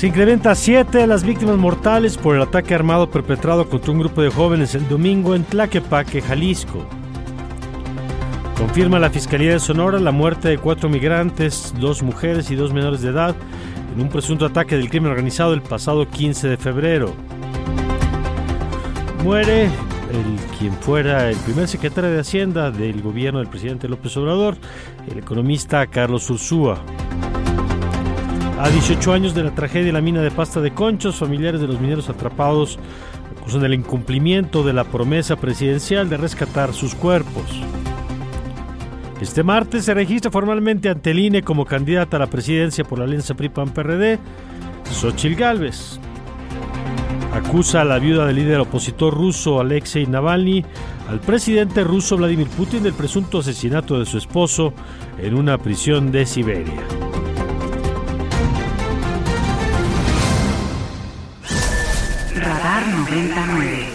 Se incrementa a 7 las víctimas mortales por el ataque armado perpetrado contra un grupo de jóvenes el domingo en Tlaquepaque, Jalisco. Confirma la Fiscalía de Sonora la muerte de cuatro migrantes, dos mujeres y dos menores de edad, en un presunto ataque del crimen organizado el pasado 15 de febrero. Muere el quien fuera el primer secretario de Hacienda del gobierno del presidente López Obrador, el economista Carlos Ursúa. A 18 años de la tragedia de la mina de pasta de conchos, familiares de los mineros atrapados acusan el incumplimiento de la promesa presidencial de rescatar sus cuerpos. Este martes se registra formalmente ante el INE como candidata a la presidencia por la alianza PRI-PAN-PRD, Xochil Gálvez. Acusa a la viuda del líder opositor ruso Alexei Navalny al presidente ruso Vladimir Putin del presunto asesinato de su esposo en una prisión de Siberia. Radar 99.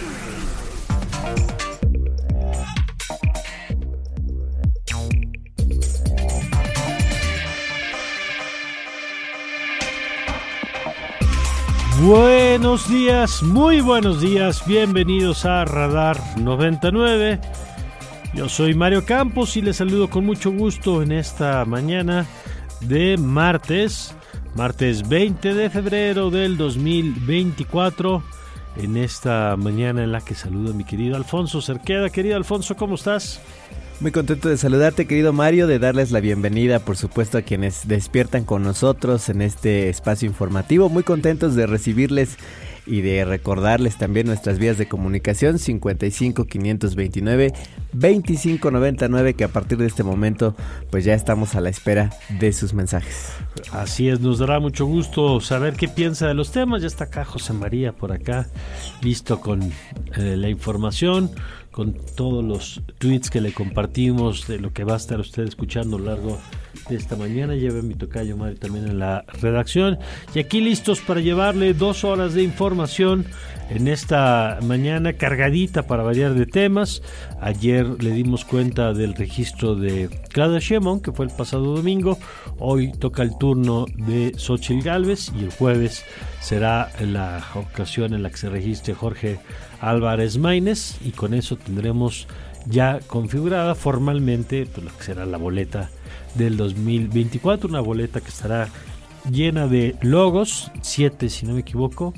Buenos días, muy buenos días, bienvenidos a Radar 99. Yo soy Mario Campos y les saludo con mucho gusto en esta mañana de martes, martes 20 de febrero del 2024, en esta mañana en la que saludo a mi querido Alfonso Cerqueda. Querido Alfonso, ¿cómo estás? Muy contento de saludarte, querido Mario, de darles la bienvenida, por supuesto, a quienes despiertan con nosotros en este espacio informativo. Muy contentos de recibirles y de recordarles también nuestras vías de comunicación 55 529 25 99 que a partir de este momento pues ya estamos a la espera de sus mensajes. Así es, nos dará mucho gusto saber qué piensa de los temas. Ya está acá José María por acá, listo con eh, la información, con todos los tweets que le compartimos de lo que va a estar usted escuchando largo esta mañana. Lleve mi tocayo Mario también en la redacción. Y aquí listos para llevarle dos horas de información en esta mañana cargadita para variar de temas. Ayer le dimos cuenta del registro de Claudia Sheinbaum, que fue el pasado domingo. Hoy toca el turno de Xochitl Galvez y el jueves será la ocasión en la que se registre Jorge Álvarez Maínez y con eso tendremos ya configurada formalmente pues, lo que será la boleta del 2024, una boleta que estará llena de logos, siete si no me equivoco,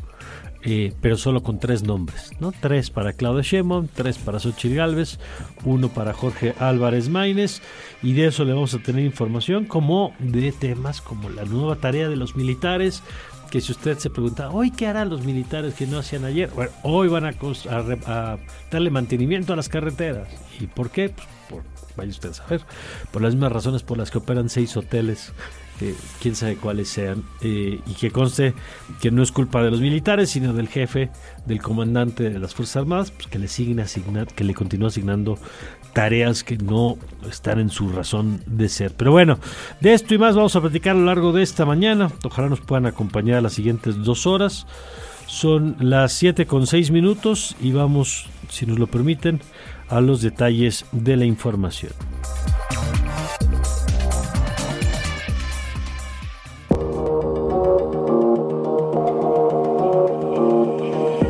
eh, pero solo con tres nombres, ¿no? Tres para Claudia Sheinbaum, tres para Xochitl Galvez, uno para Jorge Álvarez Maínez, y de eso le vamos a tener información como de temas como la nueva tarea de los militares, que si usted se pregunta, hoy qué harán los militares que no hacían ayer, bueno, hoy van a, a, darle mantenimiento a las carreteras. ¿Y por qué? Pues vaya usted a saber, por las mismas razones por las que operan seis hoteles, quién sabe cuáles sean, eh, y que conste que no es culpa de los militares, sino del jefe, del comandante de las Fuerzas Armadas, pues que le sigue asignar, que le continúa asignando tareas que no están en su razón de ser. Pero bueno, de esto y más vamos a platicar a lo largo de esta mañana. Ojalá nos puedan acompañar las siguientes dos horas. Son las 7 con 6 minutos y vamos, si nos lo permiten, a los detalles de la información.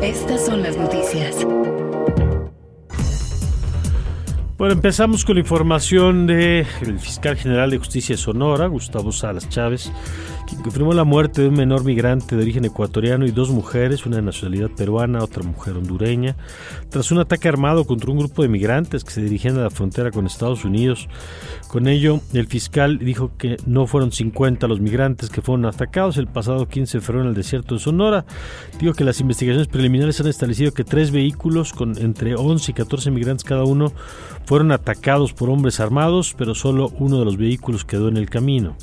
Estas son las noticias. Bueno, empezamos con la información del fiscal general de justicia de Sonora, Gustavo Salas Chávez, confirmó la muerte de un menor migrante de origen ecuatoriano y dos mujeres, una de nacionalidad peruana, otra mujer hondureña, tras un ataque armado contra un grupo de migrantes que se dirigían a la frontera con Estados Unidos. Con ello, el fiscal dijo que no fueron 50 los migrantes que fueron atacados el pasado 15 de febrero en el desierto de Sonora. Dijo que las investigaciones preliminares han establecido que tres vehículos con entre 11 y 14 migrantes cada uno fueron atacados por hombres armados, pero solo uno de los vehículos quedó en el camino.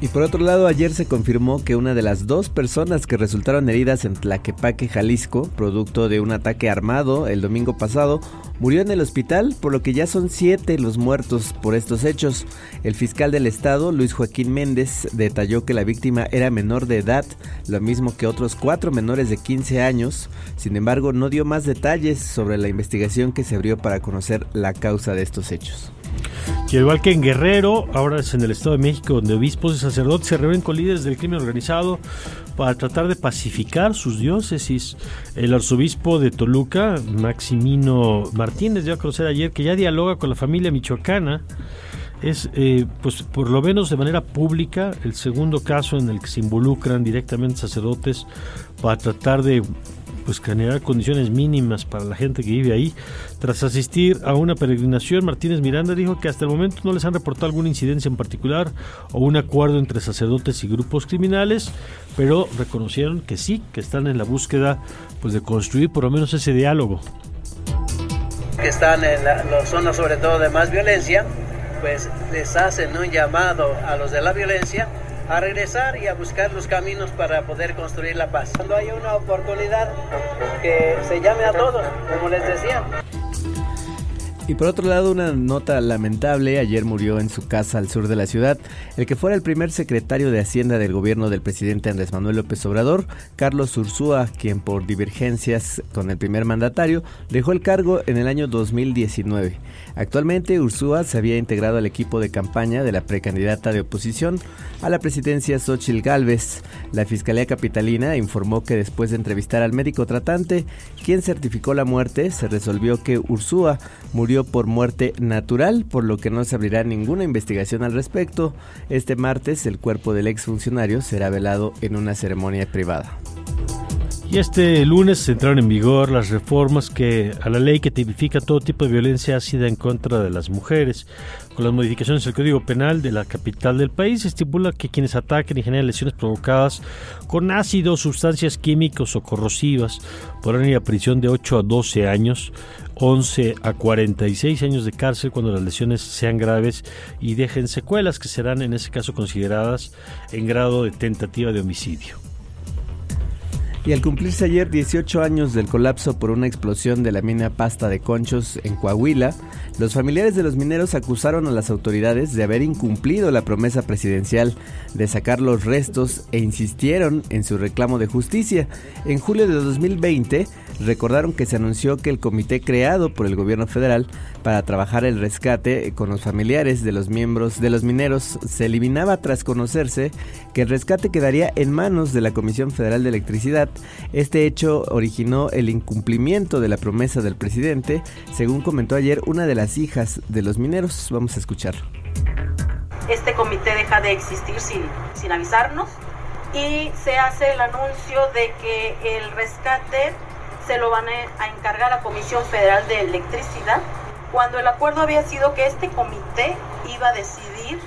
Y por otro lado, ayer se confirmó que una de las dos personas que resultaron heridas en Tlaquepaque, Jalisco, producto de un ataque armado el domingo pasado, murió en el hospital, por lo que ya son siete los muertos por estos hechos. El fiscal del estado, Luis Joaquín Méndez, detalló que la víctima era menor de edad, lo mismo que otros cuatro menores de 15 años. Sin embargo, no dio más detalles sobre la investigación que se abrió para conocer la causa de estos hechos. Igual que en Guerrero, ahora es en el Estado de México, donde obispos y sacerdotes se reúnen con líderes del crimen organizado para tratar de pacificar sus diócesis. El arzobispo de Toluca, Maximino Martínez, dio a conocer ayer que ya dialoga con la familia michoacana. Es, eh, pues, por lo menos de manera pública, el segundo caso en el que se involucran directamente sacerdotes para tratar de pues generar condiciones mínimas para la gente que vive ahí. Tras asistir a una peregrinación, Martínez Miranda dijo que hasta el momento no les han reportado alguna incidencia en particular o un acuerdo entre sacerdotes y grupos criminales, pero reconocieron que sí, que están en la búsqueda pues de construir por lo menos ese diálogo. Que están en la, zonas sobre todo de más violencia, pues les hacen un llamado a los de la violencia a regresar y a buscar los caminos para poder construir la paz. Cuando haya una oportunidad, que se llame a todos, como les decía. Y por otro lado, una nota lamentable, ayer murió en su casa al sur de la ciudad el que fuera el primer secretario de Hacienda del gobierno del presidente Andrés Manuel López Obrador, Carlos Ursúa, quien por divergencias con el primer mandatario dejó el cargo en el año 2019. Actualmente Ursúa se había integrado al equipo de campaña de la precandidata de oposición a la presidencia Xochil Gálvez. La Fiscalía Capitalina informó que después de entrevistar al médico tratante, quien certificó la muerte, se resolvió que Ursúa murió por muerte natural, por lo que no se abrirá ninguna investigación al respecto. Este martes el cuerpo del exfuncionario será velado en una ceremonia privada. Y este lunes entraron en vigor las reformas que a la ley que tipifica todo tipo de violencia ácida en contra de las mujeres. Con las modificaciones del Código Penal de la capital del país, estipula que quienes ataquen y generen lesiones provocadas con ácidos, sustancias químicos o corrosivas podrán ir a prisión de 8 a 12 años, 11 a 46 años de cárcel cuando las lesiones sean graves y dejen secuelas que serán en ese caso consideradas en grado de tentativa de homicidio. Y al cumplirse ayer 18 años del colapso por una explosión de la mina Pasta de Conchos en Coahuila, los familiares de los mineros acusaron a las autoridades de haber incumplido la promesa presidencial de sacar los restos e insistieron en su reclamo de justicia. En julio de 2020, recordaron que se anunció que el comité creado por el gobierno federal para trabajar el rescate con los familiares de los miembros de los mineros se eliminaba tras conocerse que el rescate quedaría en manos de la Comisión Federal de Electricidad. Este hecho originó el incumplimiento de la promesa del presidente, según comentó ayer una de las hijas de los mineros. Vamos a escucharlo. Este comité deja de existir sin, sin avisarnos y se hace el anuncio de que el rescate se lo van a encargar a la Comisión Federal de Electricidad, cuando el acuerdo había sido que este comité iba a decidir,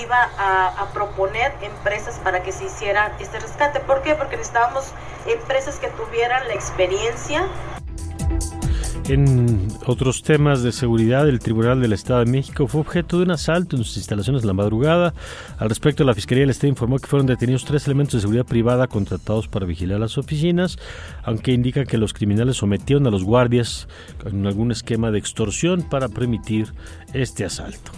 iba a, proponer empresas para que se hiciera este rescate. ¿Por qué? Porque necesitábamos empresas que tuvieran la experiencia en otros temas de seguridad, el Tribunal del Estado de México fue objeto de un asalto en sus instalaciones la madrugada. Al respecto, la Fiscalía del Estado informó que fueron detenidos tres elementos de seguridad privada contratados para vigilar las oficinas, aunque indica que los criminales sometieron a los guardias en algún esquema de extorsión para permitir este asalto.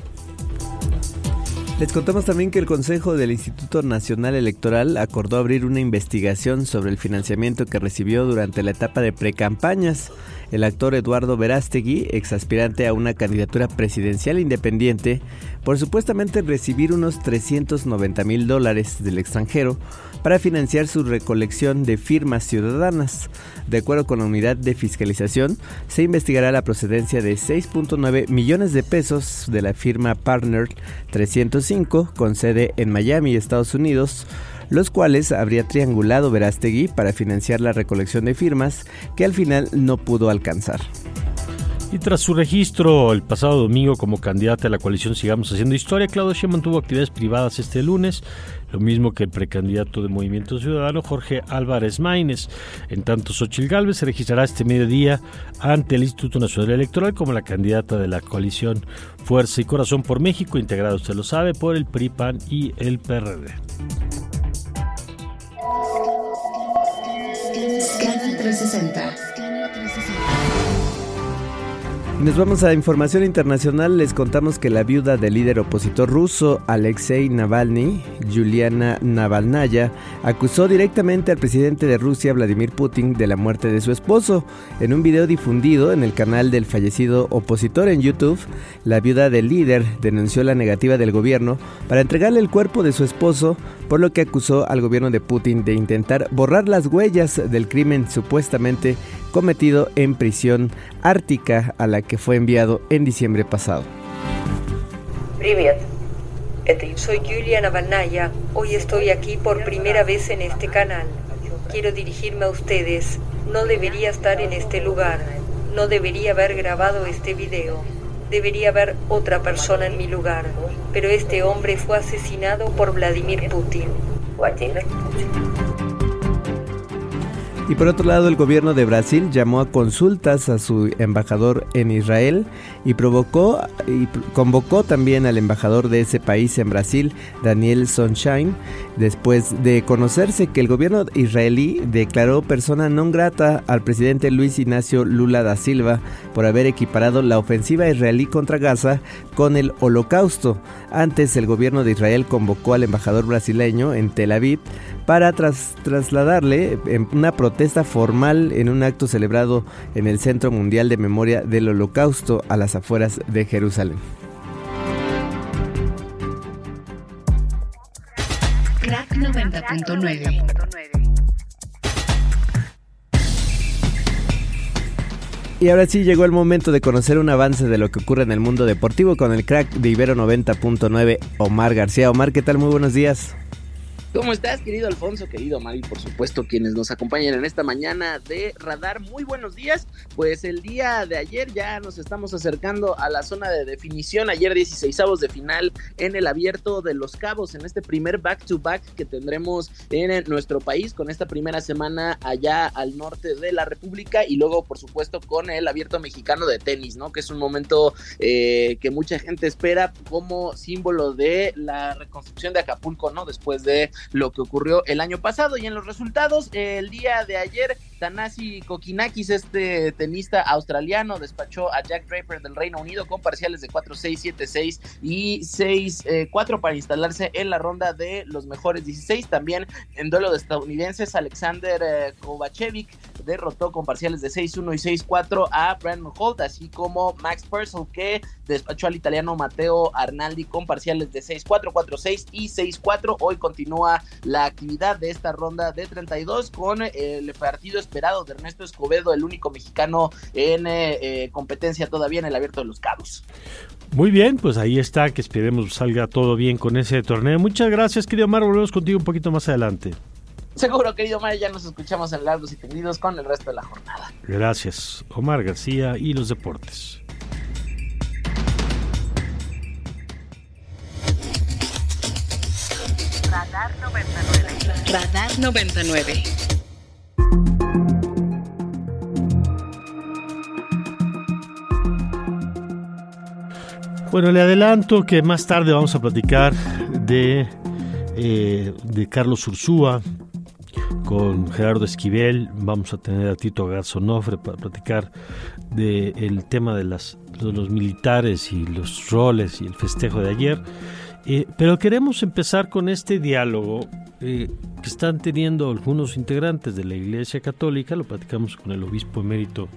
Les contamos también que el Consejo del Instituto Nacional Electoral acordó abrir una investigación sobre el financiamiento que recibió durante la etapa de precampañas. el actor Eduardo Verástegui, exaspirante a una candidatura presidencial independiente, por supuestamente recibir unos 390 mil dólares del extranjero para financiar su recolección de firmas ciudadanas. De acuerdo con la unidad de fiscalización, se investigará la procedencia de 6.9 millones de pesos de la firma Partner 305 con sede en Miami, Estados Unidos, los cuales habría triangulado Verástegui para financiar la recolección de firmas que al final no pudo alcanzar. Y tras su registro el pasado domingo como candidata a la coalición Sigamos Haciendo Historia, Claudio Sheinbaum tuvo actividades privadas este lunes, lo mismo que el precandidato de Movimiento Ciudadano Jorge Álvarez Maínez. En tanto, Xochil Gálvez se registrará este mediodía ante el Instituto Nacional Electoral como la candidata de la coalición Fuerza y Corazón por México, integrada, usted lo sabe, por el PRI, PAN y el PRD. Scanner 360. Nos vamos a información internacional. Les contamos que la viuda del líder opositor ruso Alexei Navalny, Juliana Navalnaya, acusó directamente al presidente de Rusia Vladimir Putin de la muerte de su esposo. En un video difundido en el canal del fallecido opositor en YouTube, la viuda del líder denunció la negativa del gobierno para entregarle el cuerpo de su esposo, por lo que acusó al gobierno de Putin de intentar borrar las huellas del crimen supuestamente cometido en prisión ártica a la que fue enviado en diciembre pasado. Привет. Soy Julia Navalnaya. Hoy estoy aquí por primera vez en este canal. Quiero dirigirme a ustedes. No debería estar en este lugar. No debería haber grabado este video. Debería haber otra persona en mi lugar. Pero este hombre fue asesinado por Vladimir Putin. Y por otro lado, el gobierno de Brasil llamó a consultas a su embajador en Israel y provocó y convocó también al embajador de ese país en Brasil, Daniel Sunshine, después de conocerse que el gobierno israelí declaró persona non grata al presidente Luis Ignacio Lula da Silva por haber equiparado la ofensiva israelí contra Gaza con el holocausto. Antes el gobierno de Israel convocó al embajador brasileño en Tel Aviv para trasladarle una protesta formal en un acto celebrado en el Centro Mundial de Memoria del Holocausto a las afueras de Jerusalén. Crack 90.9 Y ahora sí llegó el momento de conocer un avance de lo que ocurre en el mundo deportivo con el crack de Ibero 90.9, Omar García. Omar, ¿qué tal? Muy buenos días. ¿Cómo estás, querido Alfonso, querido Mari, por supuesto, quienes nos acompañan en esta mañana de Radar? Muy buenos días. Pues el día de ayer ya nos estamos acercando a la zona de definición. Ayer 16 de final en el abierto de Los Cabos, en este primer back-to-back que tendremos en nuestro país, con esta primera semana allá al norte de la República y luego, por supuesto, con el abierto mexicano de tenis, ¿no? Que es un momento eh, que mucha gente espera como símbolo de la reconstrucción de Acapulco, ¿no? Después de lo que ocurrió el año pasado. Y en los resultados, el día de ayer, Tanasi Kokinakis, este tenista australiano, despachó a Jack Draper del Reino Unido con parciales de 4-6, 7-6 y 6-4 para instalarse en la ronda de los mejores 16. También en duelo de estadounidenses, Alexander eh, Kovacevic derrotó con parciales de 6-1 y 6-4 a Brandon Holt, así como Max Purcell que despachó al italiano Matteo Arnaldi con parciales de 6-4, 4-6 y 6-4. Hoy continúa la actividad de esta ronda de 32 con el partido esperado de Ernesto Escobedo, el único mexicano en eh, eh, competencia todavía en el Abierto de los Cabos. Muy bien, pues ahí está, que esperemos salga todo bien con ese torneo. Muchas gracias, querido Omar, volvemos contigo un poquito más adelante. Seguro, querido Omar, ya nos escuchamos en largos y tendidos con el resto de la jornada. Gracias, Omar García y los deportes. Radar 99. Radar 99. Bueno, le adelanto que más tarde vamos a platicar de, eh, de Carlos Ursúa con Gerardo Esquivel. Vamos a tener a Tito Garzonofre para platicar del tema de, las, de los militares y los roles y el festejo de ayer. Eh, pero queremos empezar con este diálogo eh, que están teniendo algunos integrantes de la Iglesia Católica, lo platicamos con el obispo emérito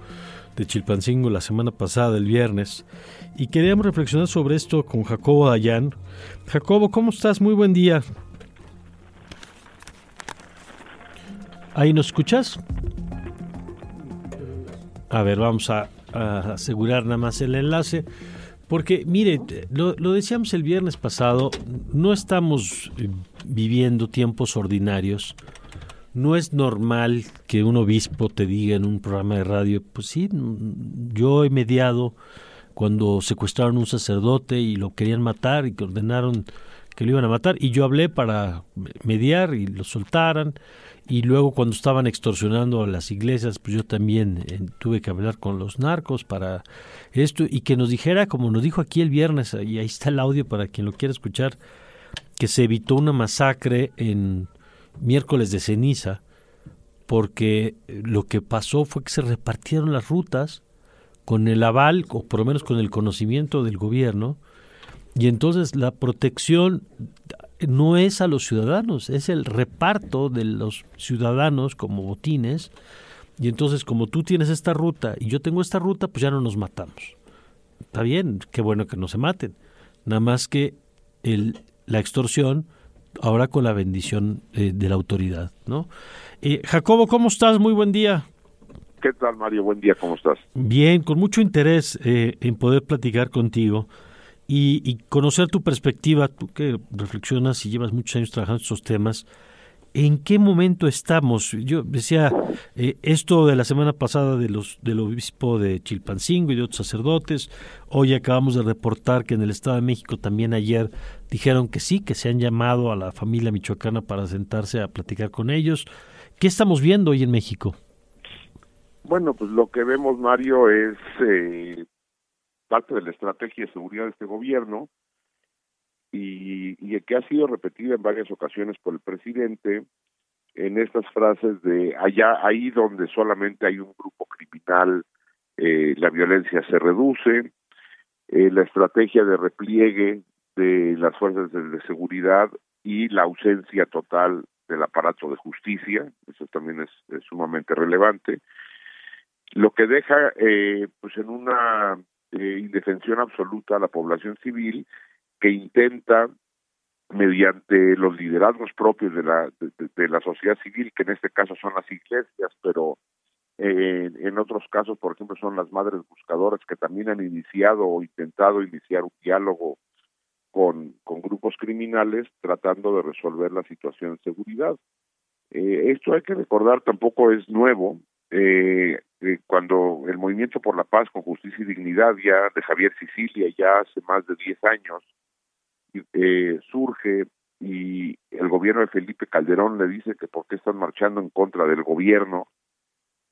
de Chilpancingo la semana pasada, el viernes, y queríamos reflexionar sobre esto con Jacobo Dayan. Jacobo, ¿cómo estás? Muy buen día. ¿Ahí nos escuchas? A ver, vamos a, asegurar nada más el enlace. Porque, mire, lo, decíamos el viernes pasado, no estamos eh, viviendo tiempos ordinarios. No es normal que un obispo te diga en un programa de radio, pues sí, yo he mediado cuando secuestraron un sacerdote y lo querían matar y que ordenaron que lo iban a matar y yo hablé para mediar y lo soltaran y luego cuando estaban extorsionando a las iglesias, pues yo también eh, tuve que hablar con los narcos para esto y que nos dijera, como nos dijo aquí el viernes, y ahí está el audio para quien lo quiera escuchar, que se evitó una masacre en miércoles de ceniza, porque lo que pasó fue que se repartieron las rutas con el aval, o por lo menos con el conocimiento del gobierno, y entonces la protección no es a los ciudadanos, es el reparto de los ciudadanos como botines. Y entonces, como tú tienes esta ruta y yo tengo esta ruta, pues ya no nos matamos. Está bien, qué bueno que no se maten. Nada más que el, la extorsión, ahora con la bendición eh, de la autoridad, ¿no? Eh, Jacobo, ¿cómo estás? Muy buen día. ¿Qué tal, Mario? Buen día, ¿cómo estás? Bien, con mucho interés eh, en poder platicar contigo y, conocer tu perspectiva, tú que reflexionas y llevas muchos años trabajando estos temas, ¿en qué momento estamos? Yo decía, eh, esto de la semana pasada de los, del obispo de Chilpancingo y de otros sacerdotes, hoy acabamos de reportar que en el Estado de México también ayer dijeron que sí, que se han llamado a la familia michoacana para sentarse a platicar con ellos. ¿Qué estamos viendo hoy en México? Bueno, pues lo que vemos, Mario, es eh, parte de la estrategia de seguridad de este gobierno y, y que ha sido repetida en varias ocasiones por el presidente en estas frases de allá, ahí donde solamente hay un grupo criminal, eh, la violencia se reduce, eh, la estrategia de repliegue de las fuerzas de, seguridad y la ausencia total del aparato de justicia, eso también es, sumamente relevante, lo que deja eh, pues en una eh, indefensión absoluta a la población civil que intenta mediante los liderazgos propios de la de, la sociedad civil que en este caso son las iglesias pero eh, en otros casos por ejemplo son las madres buscadoras que también han iniciado o intentado iniciar un diálogo con, con grupos criminales tratando de resolver la situación de seguridad. Eh, esto hay que recordar tampoco es nuevo eh, eh, cuando el Movimiento por la Paz con Justicia y Dignidad ya de Javier Sicilia ya hace más de 10 años eh, surge y el gobierno de Felipe Calderón le dice que por qué están marchando en contra del gobierno,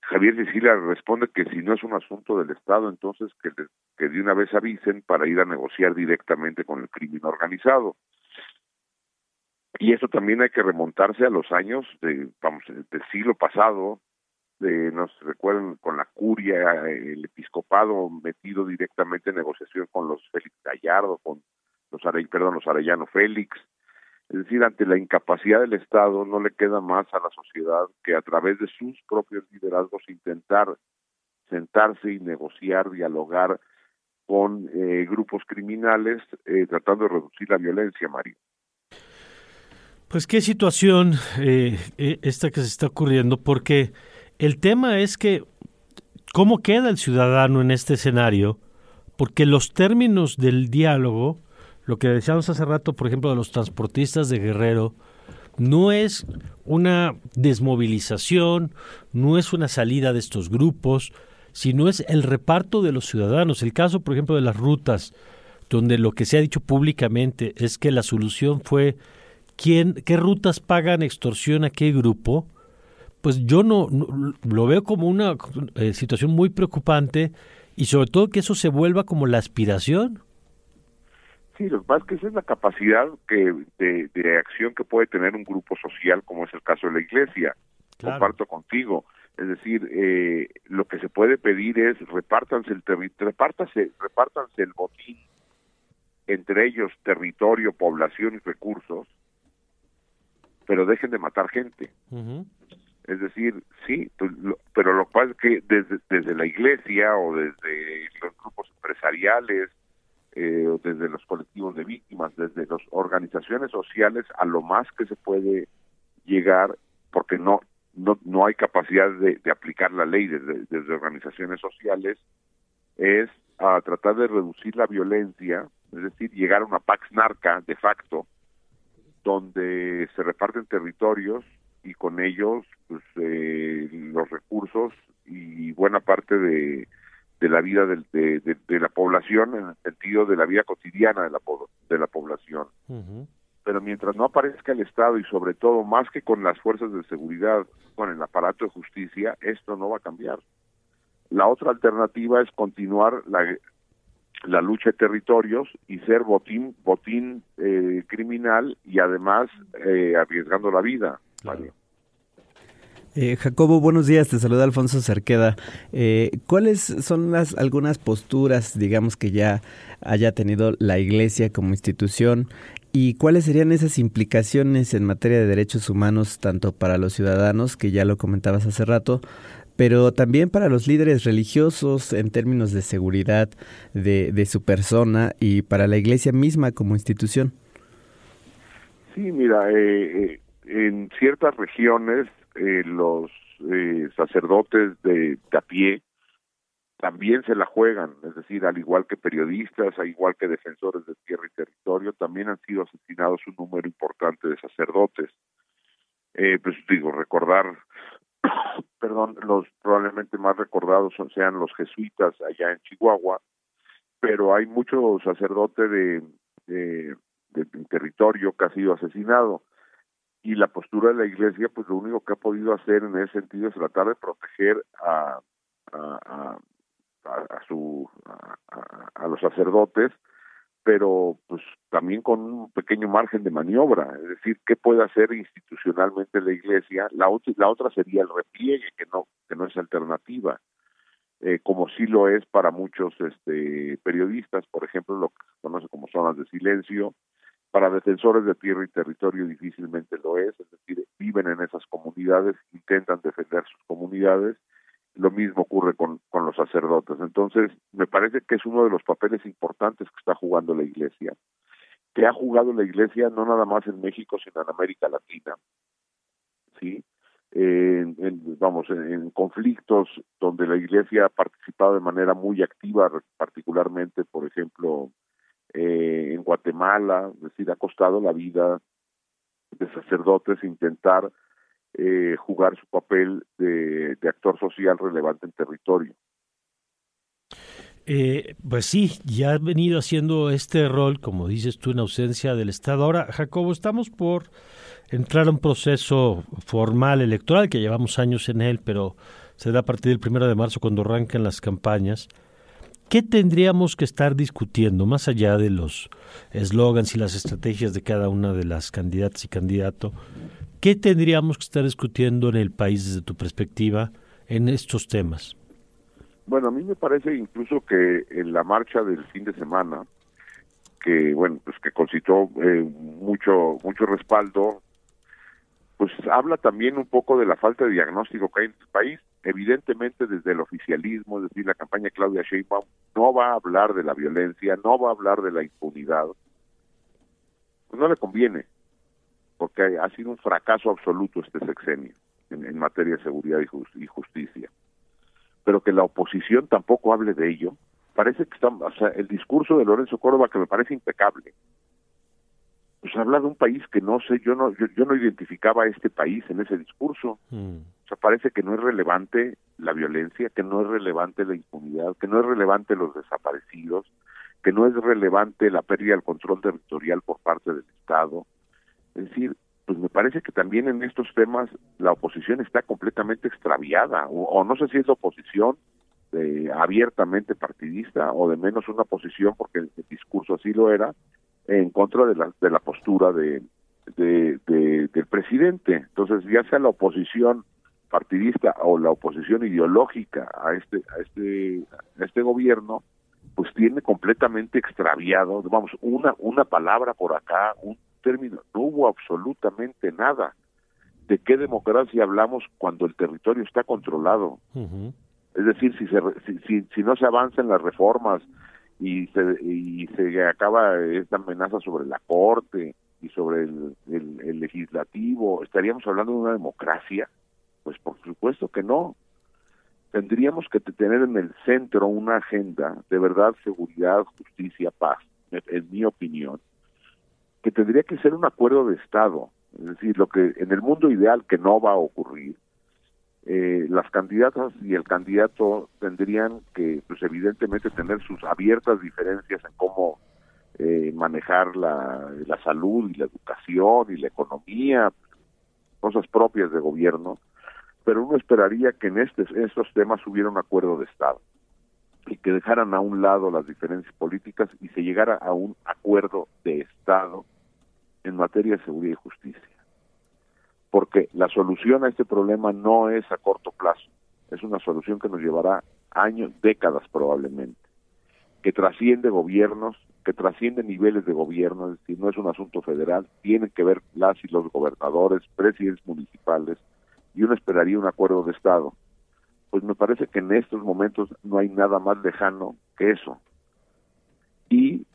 Javier Sicilia responde que si no es un asunto del Estado, entonces que, que de una vez avisen para ir a negociar directamente con el crimen organizado. Y eso también hay que remontarse a los años de, vamos, del siglo pasado, nos recuerdan con la curia, el episcopado metido directamente en negociación con los Félix Gallardo, con los perdón, los Arellano Félix. Es decir, ante la incapacidad del Estado no le queda más a la sociedad que a través de sus propios liderazgos intentar sentarse y negociar, dialogar con eh, grupos criminales, eh, tratando de reducir la violencia, Mario. Pues qué situación eh, esta que se está ocurriendo, porque el tema es que, ¿cómo queda el ciudadano en este escenario? Porque los términos del diálogo, lo que decíamos hace rato, por ejemplo, de los transportistas de Guerrero, no es una desmovilización, no es una salida de estos grupos, sino es el reparto de los ciudadanos. El caso, por ejemplo, de las rutas, donde lo que se ha dicho públicamente es que la solución fue quién, qué rutas pagan extorsión a qué grupo, pues yo no, lo veo como una eh, situación muy preocupante y sobre todo que eso se vuelva como la aspiración. Sí, lo que pasa es que esa es la capacidad que de, acción que puede tener un grupo social como es el caso de la iglesia. Comparto contigo. Es decir, eh, lo que se puede pedir es repártanse el repártanse, repártanse el botín entre ellos territorio, población y recursos, pero dejen de matar gente. Es decir, sí, pero lo cual es que desde, desde la iglesia o desde los grupos empresariales eh, o desde los colectivos de víctimas, desde las organizaciones sociales, a lo más que se puede llegar, porque no no, no hay capacidad de, aplicar la ley desde, desde organizaciones sociales, es a tratar de reducir la violencia, es decir, llegar a una pax narca de facto, donde se reparten territorios y con ellos pues, eh, los recursos y buena parte de, de la vida de, de, la población en el sentido de la vida cotidiana de la, de la población. Pero mientras no aparezca el Estado y sobre todo más que con las fuerzas de seguridad, con el aparato de justicia, esto no va a cambiar. La otra alternativa es continuar la, la lucha de territorios y ser botín botín eh, criminal y además eh, arriesgando la vida. Eh, Jacobo, buenos días, te saluda Alfonso Cerqueda. ¿Cuáles son las algunas posturas, digamos, que ya haya tenido la Iglesia como institución y cuáles serían esas implicaciones en materia de derechos humanos tanto para los ciudadanos, que ya lo comentabas hace rato, pero también para los líderes religiosos en términos de seguridad de, de su persona y para la iglesia misma como institución. Sí, mira, eh, eh, en ciertas regiones eh, los sacerdotes de, de, a pie también se la juegan, es decir, al igual que periodistas, al igual que defensores de tierra y territorio, también han sido asesinados un número importante de sacerdotes. pues digo, recordar perdón, los probablemente más recordados sean los jesuitas allá en Chihuahua, pero hay mucho sacerdote de, de, territorio que ha sido asesinado y la postura de la iglesia pues lo único que ha podido hacer en ese sentido es tratar de proteger a a, a, su a, los sacerdotes pero pues también con un pequeño margen de maniobra, es decir, qué puede hacer institucionalmente la Iglesia. La, la otra sería el repliegue, que no que no es alternativa, eh, como sí lo es para muchos este, periodistas, por ejemplo, lo que se conoce como zonas de silencio. Para defensores de tierra y territorio difícilmente lo es, es decir, viven en esas comunidades, intentan defender sus comunidades lo mismo ocurre con, con los sacerdotes. Entonces, me parece que es uno de los papeles importantes que está jugando la Iglesia, que ha jugado la Iglesia no nada más en México, sino en América Latina. ¿Sí? En, vamos, en, conflictos donde la Iglesia ha participado de manera muy activa, particularmente, por ejemplo, eh, en Guatemala, es decir, ha costado la vida de sacerdotes intentar eh, jugar su papel de, actor social relevante en territorio. Eh, pues sí, ya ha venido haciendo este rol, como dices tú, en ausencia del Estado. Ahora, Jacobo, estamos por entrar a un proceso formal electoral, que llevamos años en él, pero se da a partir del primero de marzo cuando arrancan las campañas. ¿Qué tendríamos que estar discutiendo, más allá de los eslogans y las estrategias de cada una de las candidatas y candidatos? ¿Qué tendríamos que estar discutiendo en el país desde tu perspectiva en estos temas? Bueno, a mí me parece incluso que en la marcha del fin de semana, que bueno, pues que concitó eh, mucho mucho respaldo, pues habla también un poco de la falta de diagnóstico que hay en el país. Evidentemente desde el oficialismo, es decir, la campaña Claudia Sheinbaum no va a hablar de la violencia, no va a hablar de la impunidad. Pues no le conviene porque ha sido un fracaso absoluto este sexenio en, materia de seguridad y, justicia. Pero que la oposición tampoco hable de ello, parece que está, o sea, el discurso de Lorenzo Córdoba que me parece impecable. Pues habla de un país que no sé, yo no, yo, no identificaba a este país en ese discurso. Mm. O sea, parece que no es relevante la violencia, que no es relevante la impunidad, que no es relevante los desaparecidos, que no es relevante la pérdida del control territorial por parte del Estado, es decir, pues me parece que también en estos temas la oposición está completamente extraviada, o, no sé si es la oposición eh, abiertamente partidista o de menos una posición, porque el, discurso así lo era, en contra de la, de la postura de, de, del presidente. Entonces, ya sea la oposición partidista o la oposición ideológica a este a este a este gobierno pues tiene completamente extraviado, vamos, una, una palabra por acá, un término, no hubo absolutamente nada. ¿De qué democracia hablamos cuando el territorio está controlado? Es decir, si, se, si, si, no se avanza en las reformas y se, y se acaba esta amenaza sobre la Corte y sobre el, el legislativo, ¿estaríamos hablando de una democracia? Pues por supuesto que no tendríamos que tener en el centro una agenda de verdad, seguridad, justicia, paz, en mi opinión, que tendría que ser un acuerdo de Estado. Es decir, lo que en el mundo ideal que no va a ocurrir, eh, las candidatas y el candidato tendrían que, pues evidentemente, tener sus abiertas diferencias en cómo eh, manejar la, la salud y la educación y la economía, cosas propias de gobierno, pero uno esperaría que en, este, estos temas hubiera un acuerdo de Estado y que dejaran a un lado las diferencias políticas y se llegara a un acuerdo de Estado en materia de seguridad y justicia. Porque la solución a este problema no es a corto plazo, es una solución que nos llevará años, décadas probablemente, que trasciende gobiernos, que trasciende niveles de gobierno, es decir, no es un asunto federal, tienen que ver las y los gobernadores, presidentes municipales, y uno esperaría un acuerdo de Estado. Pues me parece que en estos momentos no hay nada más lejano que eso. Y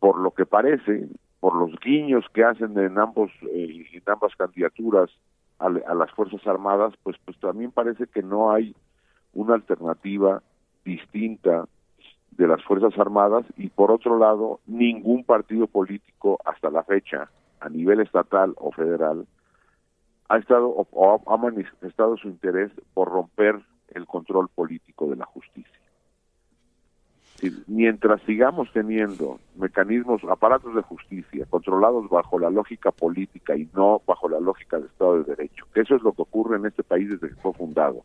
por lo que parece, por los guiños que hacen en ambos eh, en ambas candidaturas a, a, las fuerzas armadas, pues pues también parece que no hay una alternativa distinta de las fuerzas armadas y por otro lado ningún partido político hasta la fecha a nivel estatal o federal ha estado o ha manifestado su interés por romper el control político de la justicia. Mientras sigamos teniendo mecanismos, aparatos de justicia controlados bajo la lógica política y no bajo la lógica del Estado de Derecho, que eso es lo que ocurre en este país desde que fue fundado.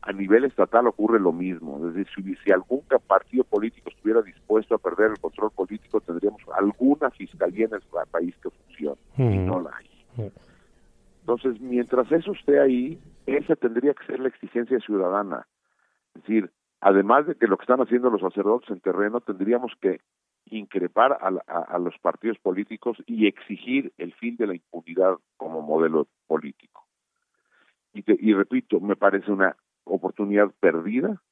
A nivel estatal ocurre lo mismo, es decir, si, algún partido político estuviera dispuesto a perder el control político, tendríamos alguna fiscalía en el país que funcione, y no la hay. Entonces, mientras eso esté ahí, esa tendría que ser la exigencia ciudadana. Es decir, además de que lo que están haciendo los sacerdotes en terreno, tendríamos que increpar a, los partidos políticos y exigir el fin de la impunidad como modelo político. Y, y repito, me parece una oportunidad perdida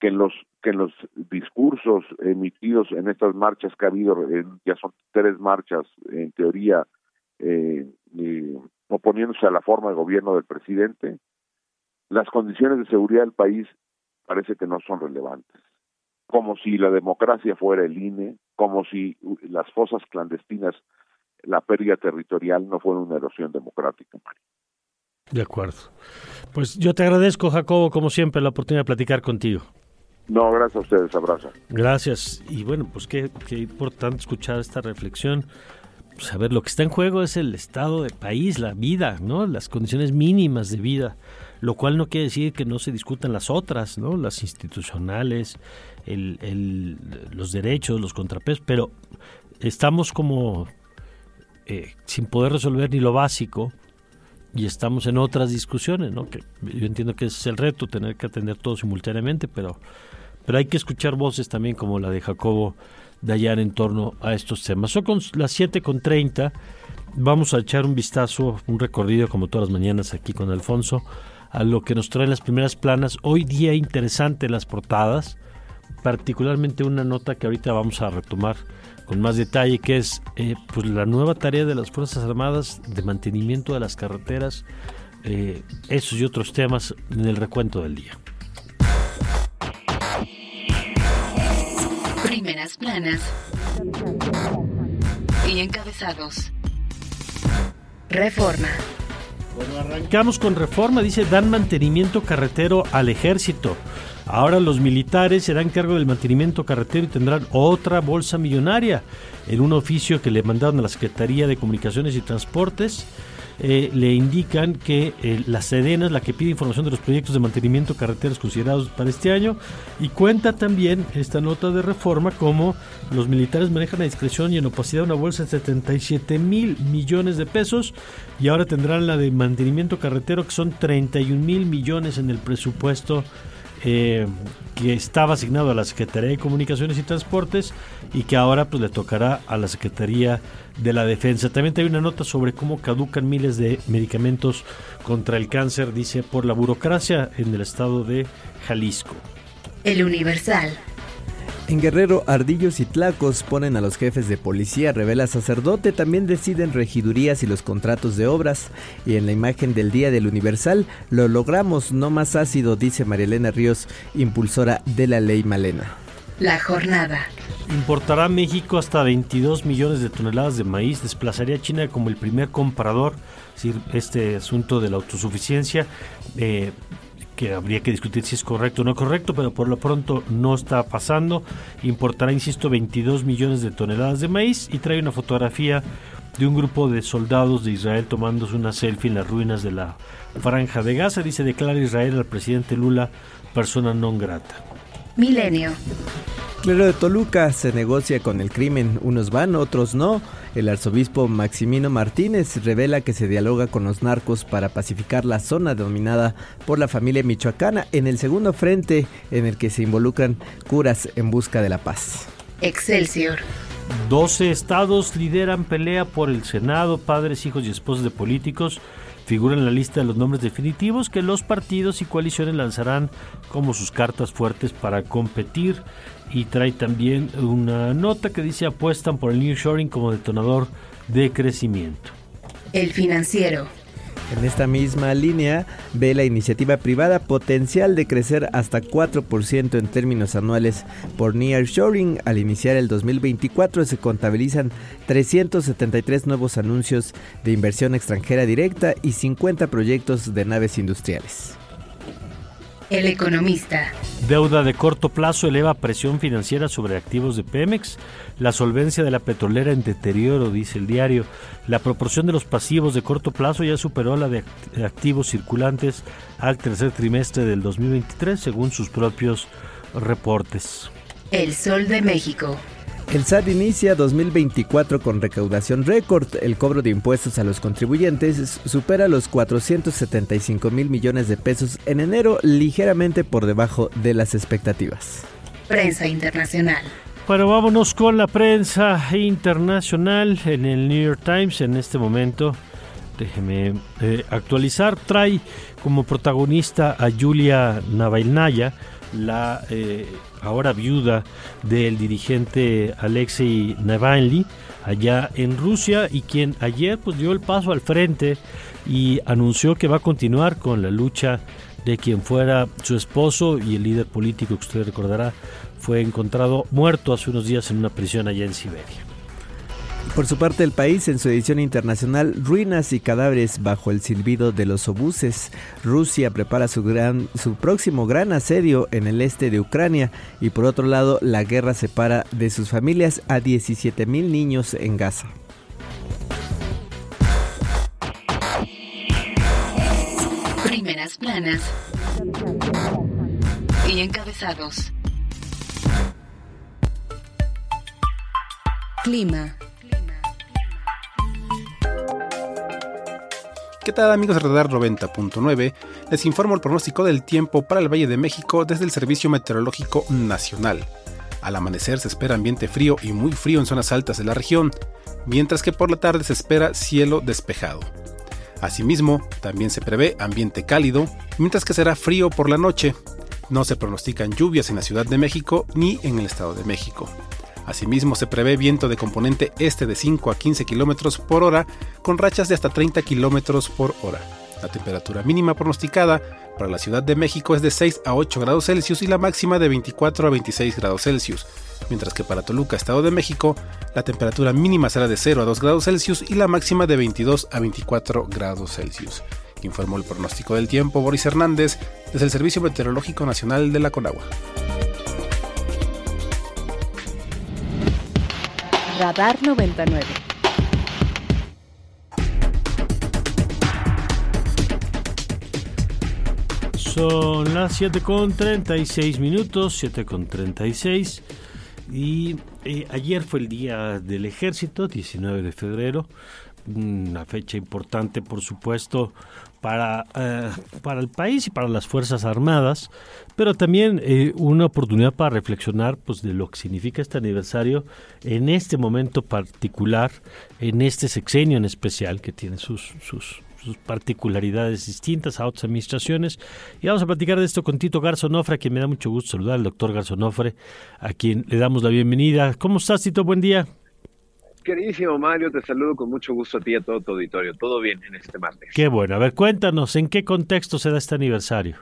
que en los que en los discursos emitidos en estas marchas que ha habido, ya son tres marchas en teoría eh, oponiéndose a la forma de gobierno del presidente, las condiciones de seguridad del país parece que no son relevantes. Como si la democracia fuera el INE, como si las fosas clandestinas, la pérdida territorial no fuera una erosión democrática, De acuerdo. Pues yo te agradezco, Jacobo, como siempre, la oportunidad de platicar contigo. No, gracias a ustedes, abrazo. Gracias. Y bueno, pues qué, qué importante escuchar esta reflexión pues a ver, lo que está en juego es el estado de país, la vida, ¿no? Las condiciones mínimas de vida, lo cual no quiere decir que no se discutan las otras, ¿no? Las institucionales, el, los derechos, los contrapesos, pero estamos como eh, sin poder resolver ni lo básico y estamos en otras discusiones, ¿no? Que yo entiendo que ese es el reto, tener que atender todo simultáneamente, pero, pero hay que escuchar voces también como la de Jacobo de hallar en torno a estos temas. Son con las 7.30. Vamos a echar un vistazo, un recorrido como todas las mañanas aquí con Alfonso, a lo que nos traen las primeras planas. Hoy día interesante las portadas, particularmente una nota que ahorita vamos a retomar con más detalle, que es eh, pues la nueva tarea de las Fuerzas Armadas de mantenimiento de las carreteras, eh, esos y otros temas en el recuento del día. Primeras planas y encabezados. Reforma. Bueno, arrancamos con reforma. Dice, dan mantenimiento carretero al ejército. Ahora los militares serán cargo del mantenimiento carretero y tendrán otra bolsa millonaria. En un oficio que le mandaron a la Secretaría de Comunicaciones y Transportes, eh, le indican que eh, la Sedena es la que pide información de los proyectos de mantenimiento carreteras considerados para este año y cuenta también esta nota de reforma como los militares manejan a discreción y en opacidad una bolsa de 77 mil millones de pesos y ahora tendrán la de mantenimiento carretero que son 31 mil millones en el presupuesto eh, que estaba asignado a la Secretaría de Comunicaciones y Transportes y que ahora pues le tocará a la Secretaría de la Defensa. También hay una nota sobre cómo caducan miles de medicamentos contra el cáncer, dice, por la burocracia en el estado de Jalisco. El Universal. En Guerrero, ardillos y tlacos ponen a los jefes de policía, revela sacerdote, también deciden regidurías y los contratos de obras. Y en la imagen del Día del Universal, lo logramos, no más ácido, dice Marielena Ríos, impulsora de la ley Malena. La jornada. Importará México hasta 22 millones de toneladas de maíz, desplazaría a China como el primer comprador, es decir, este asunto de la autosuficiencia. Eh, que habría que discutir si es correcto o no correcto, pero por lo pronto no está pasando. Importará, insisto, 22 millones de toneladas de maíz y trae una fotografía de un grupo de soldados de Israel tomándose una selfie en las ruinas de la franja de Gaza. Dice, declara Israel al presidente Lula persona non grata. Milenio. Clero de Toluca se negocia con el crimen, unos van, otros no. El arzobispo Maximino Martínez revela que se dialoga con los narcos para pacificar la zona dominada por la familia michoacana en el segundo frente en el que se involucran curas en busca de la paz. Excelsior. 12 estados lideran pelea por el Senado, padres, hijos y esposos de políticos figuran en la lista de los nombres definitivos que los partidos y coaliciones lanzarán como sus cartas fuertes para competir y trae también una nota que dice apuestan por el nearshoring como detonador de crecimiento. El financiero. En esta misma línea ve la iniciativa privada potencial de crecer hasta 4% en términos anuales por nearshoring. Al iniciar el 2024 se contabilizan 373 nuevos anuncios de inversión extranjera directa y 50 proyectos de naves industriales. El economista. Deuda de corto plazo eleva presión financiera sobre activos de Pemex. La solvencia de la petrolera en deterioro, dice el diario. La proporción de los pasivos de corto plazo ya superó la de activos circulantes al tercer trimestre del 2023, según sus propios reportes. El Sol de México. El SAT inicia 2024 con recaudación récord. El cobro de impuestos a los contribuyentes supera los 475 mil millones de pesos en enero, ligeramente por debajo de las expectativas. Prensa internacional. Bueno, vámonos con la prensa internacional en el New York Times en este momento. Déjeme eh, actualizar. Trae como protagonista a Julia Navalnaya, la eh, ahora viuda del dirigente Alexei Navalny allá en Rusia y quien ayer pues dio el paso al frente y anunció que va a continuar con la lucha de quien fuera su esposo y el líder político que usted recordará fue encontrado muerto hace unos días en una prisión allá en Siberia. Por su parte, el país, en su edición internacional, Ruinas y cadáveres bajo el silbido de los obuses. Rusia prepara su, gran, su próximo gran asedio en el este de Ucrania. Y por otro lado, la guerra separa de sus familias a 17 mil niños en Gaza. Primeras planas y encabezados. Clima. ¿Qué tal amigos de Radar 90.9? Les informo el pronóstico del tiempo para el Valle de México desde el Servicio Meteorológico Nacional. Al amanecer se espera ambiente frío y muy frío en zonas altas de la región, mientras que por la tarde se espera cielo despejado. Asimismo, también se prevé ambiente cálido, mientras que será frío por la noche. No se pronostican lluvias en la Ciudad de México ni en el Estado de México. Asimismo, se prevé viento de componente este de 5 a 15 km por hora, con rachas de hasta 30 km por hora. La temperatura mínima pronosticada para la Ciudad de México es de 6 a 8 grados Celsius y la máxima de 24 a 26 grados Celsius, mientras que para Toluca, Estado de México, la temperatura mínima será de 0 a 2 grados Celsius y la máxima de 22 a 24 grados Celsius. Informó el pronóstico del tiempo Boris Hernández desde el Servicio Meteorológico Nacional de la Conagua. Radar 99. Son las 7 con 36 minutos, 7 con 36. Y eh, ayer fue el día del ejército, 19 de febrero. Una fecha importante, por supuesto, para, eh, para el país y para las Fuerzas Armadas, pero también eh, una oportunidad para reflexionar pues, de lo que significa este aniversario en este momento particular, en este sexenio en especial, que tiene sus, sus, sus particularidades distintas a otras administraciones. Y vamos a platicar de esto con Tito Garzonofre, a quien me da mucho gusto saludar, al doctor Garzonofre, a quien le damos la bienvenida. ¿Cómo estás, Tito? Buen día. Queridísimo Mario, te saludo con mucho gusto a ti y a todo tu auditorio. Todo bien en este martes. Qué bueno. A ver, cuéntanos, ¿en qué contexto se da este aniversario?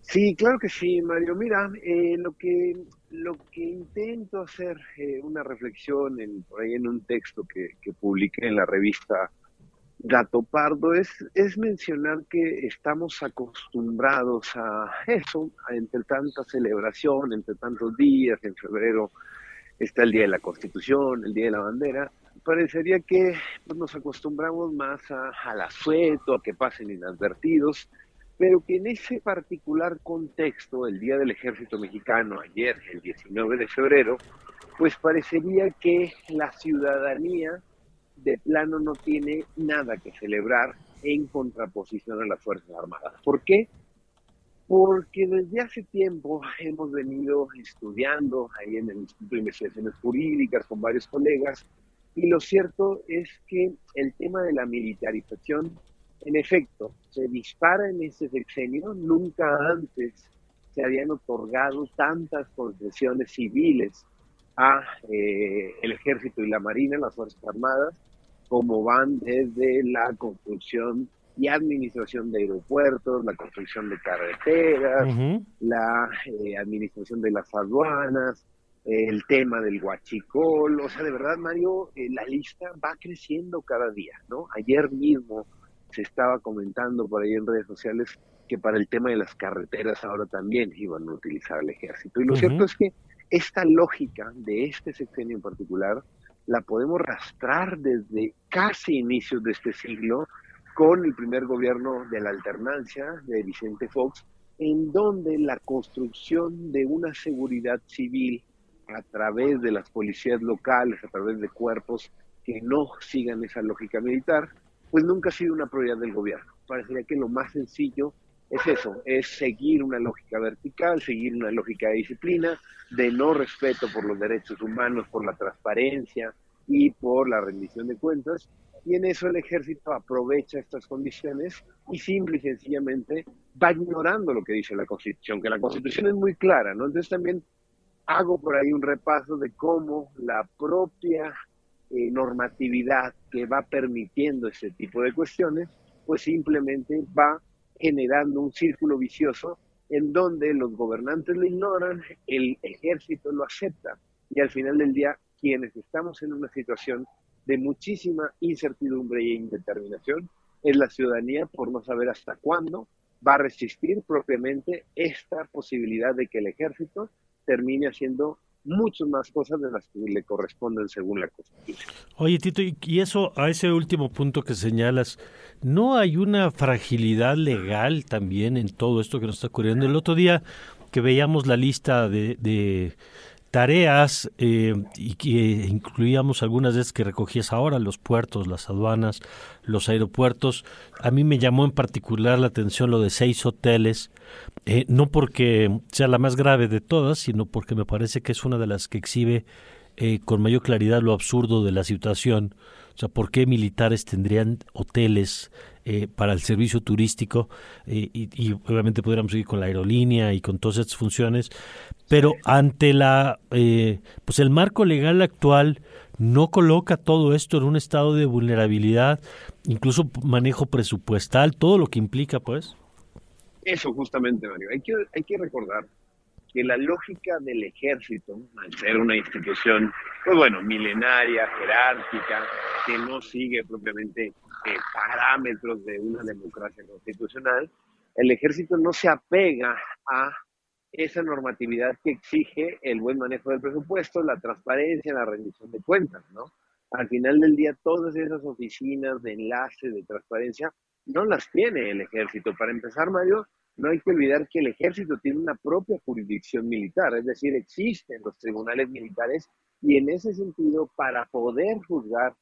Sí, claro que sí, Mario. Mira, eh, lo que lo que intento hacer eh, una reflexión en, por ahí en un texto que, que publiqué en la revista Gato Pardo es, es mencionar que estamos acostumbrados a eso, a entre tanta celebración, entre tantos días, en febrero está el Día de la Constitución, el Día de la Bandera, parecería que pues, nos acostumbramos más a, al asueto, a que pasen inadvertidos, pero que en ese particular contexto, el Día del Ejército Mexicano, ayer, el 19 de febrero, pues parecería que la ciudadanía de plano no tiene nada que celebrar en contraposición a las Fuerzas Armadas. ¿Por qué? Porque desde hace tiempo hemos venido estudiando ahí en el Instituto de Investigaciones Jurídicas con varios colegas y lo cierto es que el tema de la militarización, en efecto, se dispara en este sexenio. Nunca antes se habían otorgado tantas concesiones civiles a eh, el ejército y la marina, las fuerzas armadas, como van desde la construcción y administración de aeropuertos, la construcción de carreteras, la eh, administración de las aduanas, el tema del huachicol, o sea, de verdad, Mario, eh, la lista va creciendo cada día, ¿no? Ayer mismo se estaba comentando por ahí en redes sociales que para el tema de las carreteras ahora también iban a utilizar el ejército. Y lo cierto es que esta lógica de este sexenio en particular la podemos rastrar desde casi inicios de este siglo con el primer gobierno de la alternancia de Vicente Fox, en donde la construcción de una seguridad civil a través de las policías locales, a través de cuerpos que no sigan esa lógica militar, pues nunca ha sido una prioridad del gobierno. Parecería que lo más sencillo es eso, es seguir una lógica vertical, seguir una lógica de disciplina, de no respeto por los derechos humanos, por la transparencia y por la rendición de cuentas, y en eso el ejército aprovecha estas condiciones y simple y sencillamente va ignorando lo que dice la Constitución, que la Constitución es muy clara, ¿no? Entonces también hago por ahí un repaso de cómo la propia eh, normatividad que va permitiendo ese tipo de cuestiones, pues simplemente va generando un círculo vicioso en donde los gobernantes lo ignoran, el ejército lo acepta y al final del día quienes estamos en una situación de muchísima incertidumbre e indeterminación es la ciudadanía por no saber hasta cuándo va a resistir propiamente esta posibilidad de que el ejército termine haciendo muchas más cosas de las que le corresponden según la Constitución. Oye, Tito, y eso, a ese último punto que señalas, ¿no hay una fragilidad legal también en todo esto que nos está ocurriendo? El otro día que veíamos la lista de, de tareas eh, y que incluíamos algunas de esas que recogías ahora, los puertos, las aduanas, los aeropuertos. A mí me llamó en particular la atención lo de seis hoteles, eh, no porque sea la más grave de todas, sino porque me parece que es una de las que exhibe eh, con mayor claridad lo absurdo de la situación. O sea, ¿por qué militares tendrían hoteles eh, para el servicio turístico eh, y, obviamente podríamos seguir con la aerolínea y con todas estas funciones, pero ante la eh, pues el marco legal actual no coloca todo esto en un estado de vulnerabilidad, incluso manejo presupuestal, todo lo que implica, pues. Eso justamente, Mario. Hay que, hay que recordar que la lógica del ejército, al ser una institución, pues bueno, milenaria, jerárquica, que no sigue propiamente parámetros de una democracia constitucional, el ejército no se apega a esa normatividad que exige el buen manejo del presupuesto, la transparencia, la rendición de cuentas, ¿no? Al final del día, todas esas oficinas de enlace, de transparencia, no las tiene el ejército. Para empezar, Mario, no hay que olvidar que el ejército tiene una propia jurisdicción militar, es decir, existen los tribunales militares y en ese sentido, para poder juzgar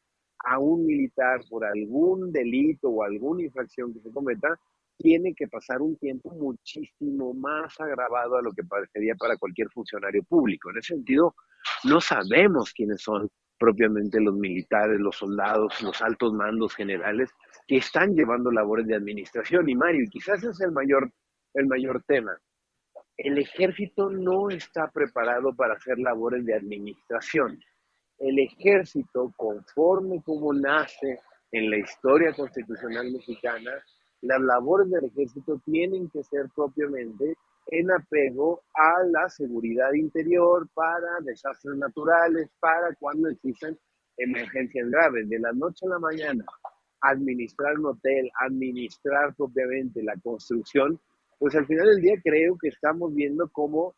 a un militar por algún delito o alguna infracción que se cometa, tiene que pasar un tiempo muchísimo más agravado a lo que parecería para cualquier funcionario público. En ese sentido, no sabemos quiénes son propiamente los militares, los soldados, los altos mandos generales que están llevando labores de administración. Y Mario, quizás es el mayor, el mayor tema. El ejército no está preparado para hacer labores de administración. El ejército, conforme como nace en la historia constitucional mexicana, las labores del ejército tienen que ser propiamente en apego a la seguridad interior para desastres naturales, para cuando existan emergencias graves. De la noche a la mañana, administrar un hotel, administrar propiamente la construcción, pues al final del día creo que estamos viendo cómo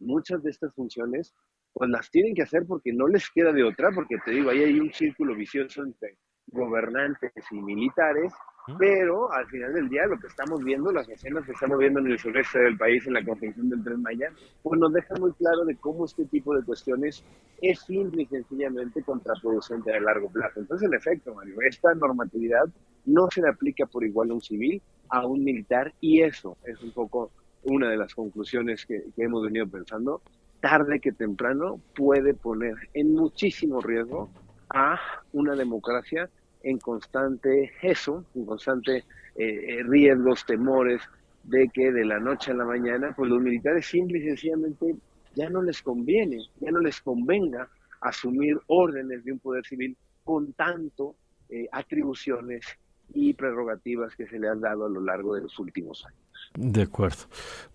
muchas de estas funciones pues las tienen que hacer porque no les queda de otra, porque te digo, ahí hay un círculo vicioso entre gobernantes y militares pero al final del día lo que estamos viendo, las escenas que estamos viendo en el sureste del país en la construcción del Tren Maya, pues nos deja muy claro de cómo este tipo de cuestiones es simple y sencillamente contraproducente a largo plazo. Entonces, en efecto, Mario, esta normatividad no se le aplica por igual a un civil, a un militar, y eso es un poco una de las conclusiones que, que hemos venido pensando. Tarde que temprano puede poner en muchísimo riesgo a una democracia en constante eso, en constante eh, eh, riesgos, temores de que de la noche a la mañana, pues los militares simple y sencillamente ya no les conviene, ya no les convenga asumir órdenes de un poder civil con tanto eh, atribuciones y prerrogativas que se le han dado a lo largo de los últimos años. De acuerdo.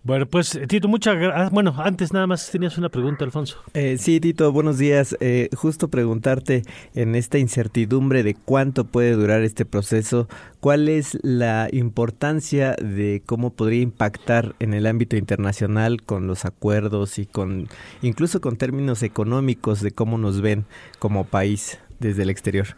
Bueno, pues Tito, muchas gracias. Ah, bueno, antes nada más tenías una pregunta, Alfonso. Eh, sí, Tito, buenos días. Eh, justo preguntarte en esta incertidumbre de cuánto puede durar este proceso, ¿cuál es la importancia de cómo podría impactar en el ámbito internacional con los acuerdos y con incluso con términos económicos de cómo nos ven como país desde el exterior?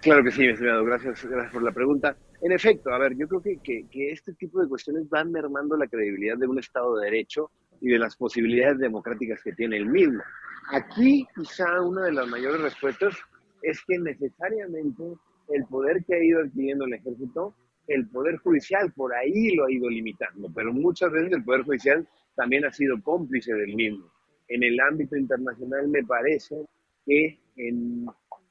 Claro que sí, mi estimado. Gracias, por la pregunta. En efecto, a ver, yo creo que, que, este tipo de cuestiones van mermando la credibilidad de un Estado de Derecho y de las posibilidades democráticas que tiene el mismo. Aquí quizá una de las mayores respuestas es que necesariamente el poder que ha ido adquiriendo el ejército, el poder judicial por ahí lo ha ido limitando, pero muchas veces el poder judicial también ha sido cómplice del mismo. En el ámbito internacional me parece que en,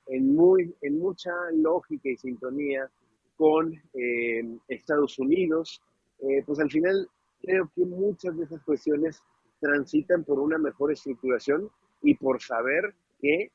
en, muy, en mucha lógica y sintonía con eh, Estados Unidos, eh, pues al final creo que muchas de esas cuestiones transitan por una mejor estructuración y por saber que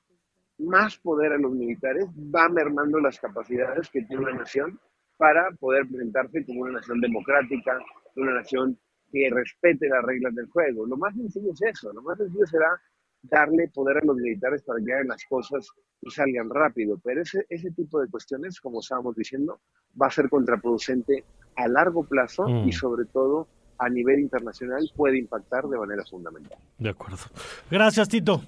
más poder a los militares va mermando las capacidades que tiene una nación para poder presentarse como una nación democrática, una nación que respete las reglas del juego. Lo más sencillo es eso, lo más sencillo será darle poder a los militares para que hagan las cosas y salgan rápido. Pero ese, ese tipo de cuestiones, como estábamos diciendo, va a ser contraproducente a largo plazo y mm. sobre todo a nivel internacional puede impactar de manera fundamental. De acuerdo. Gracias, Tito.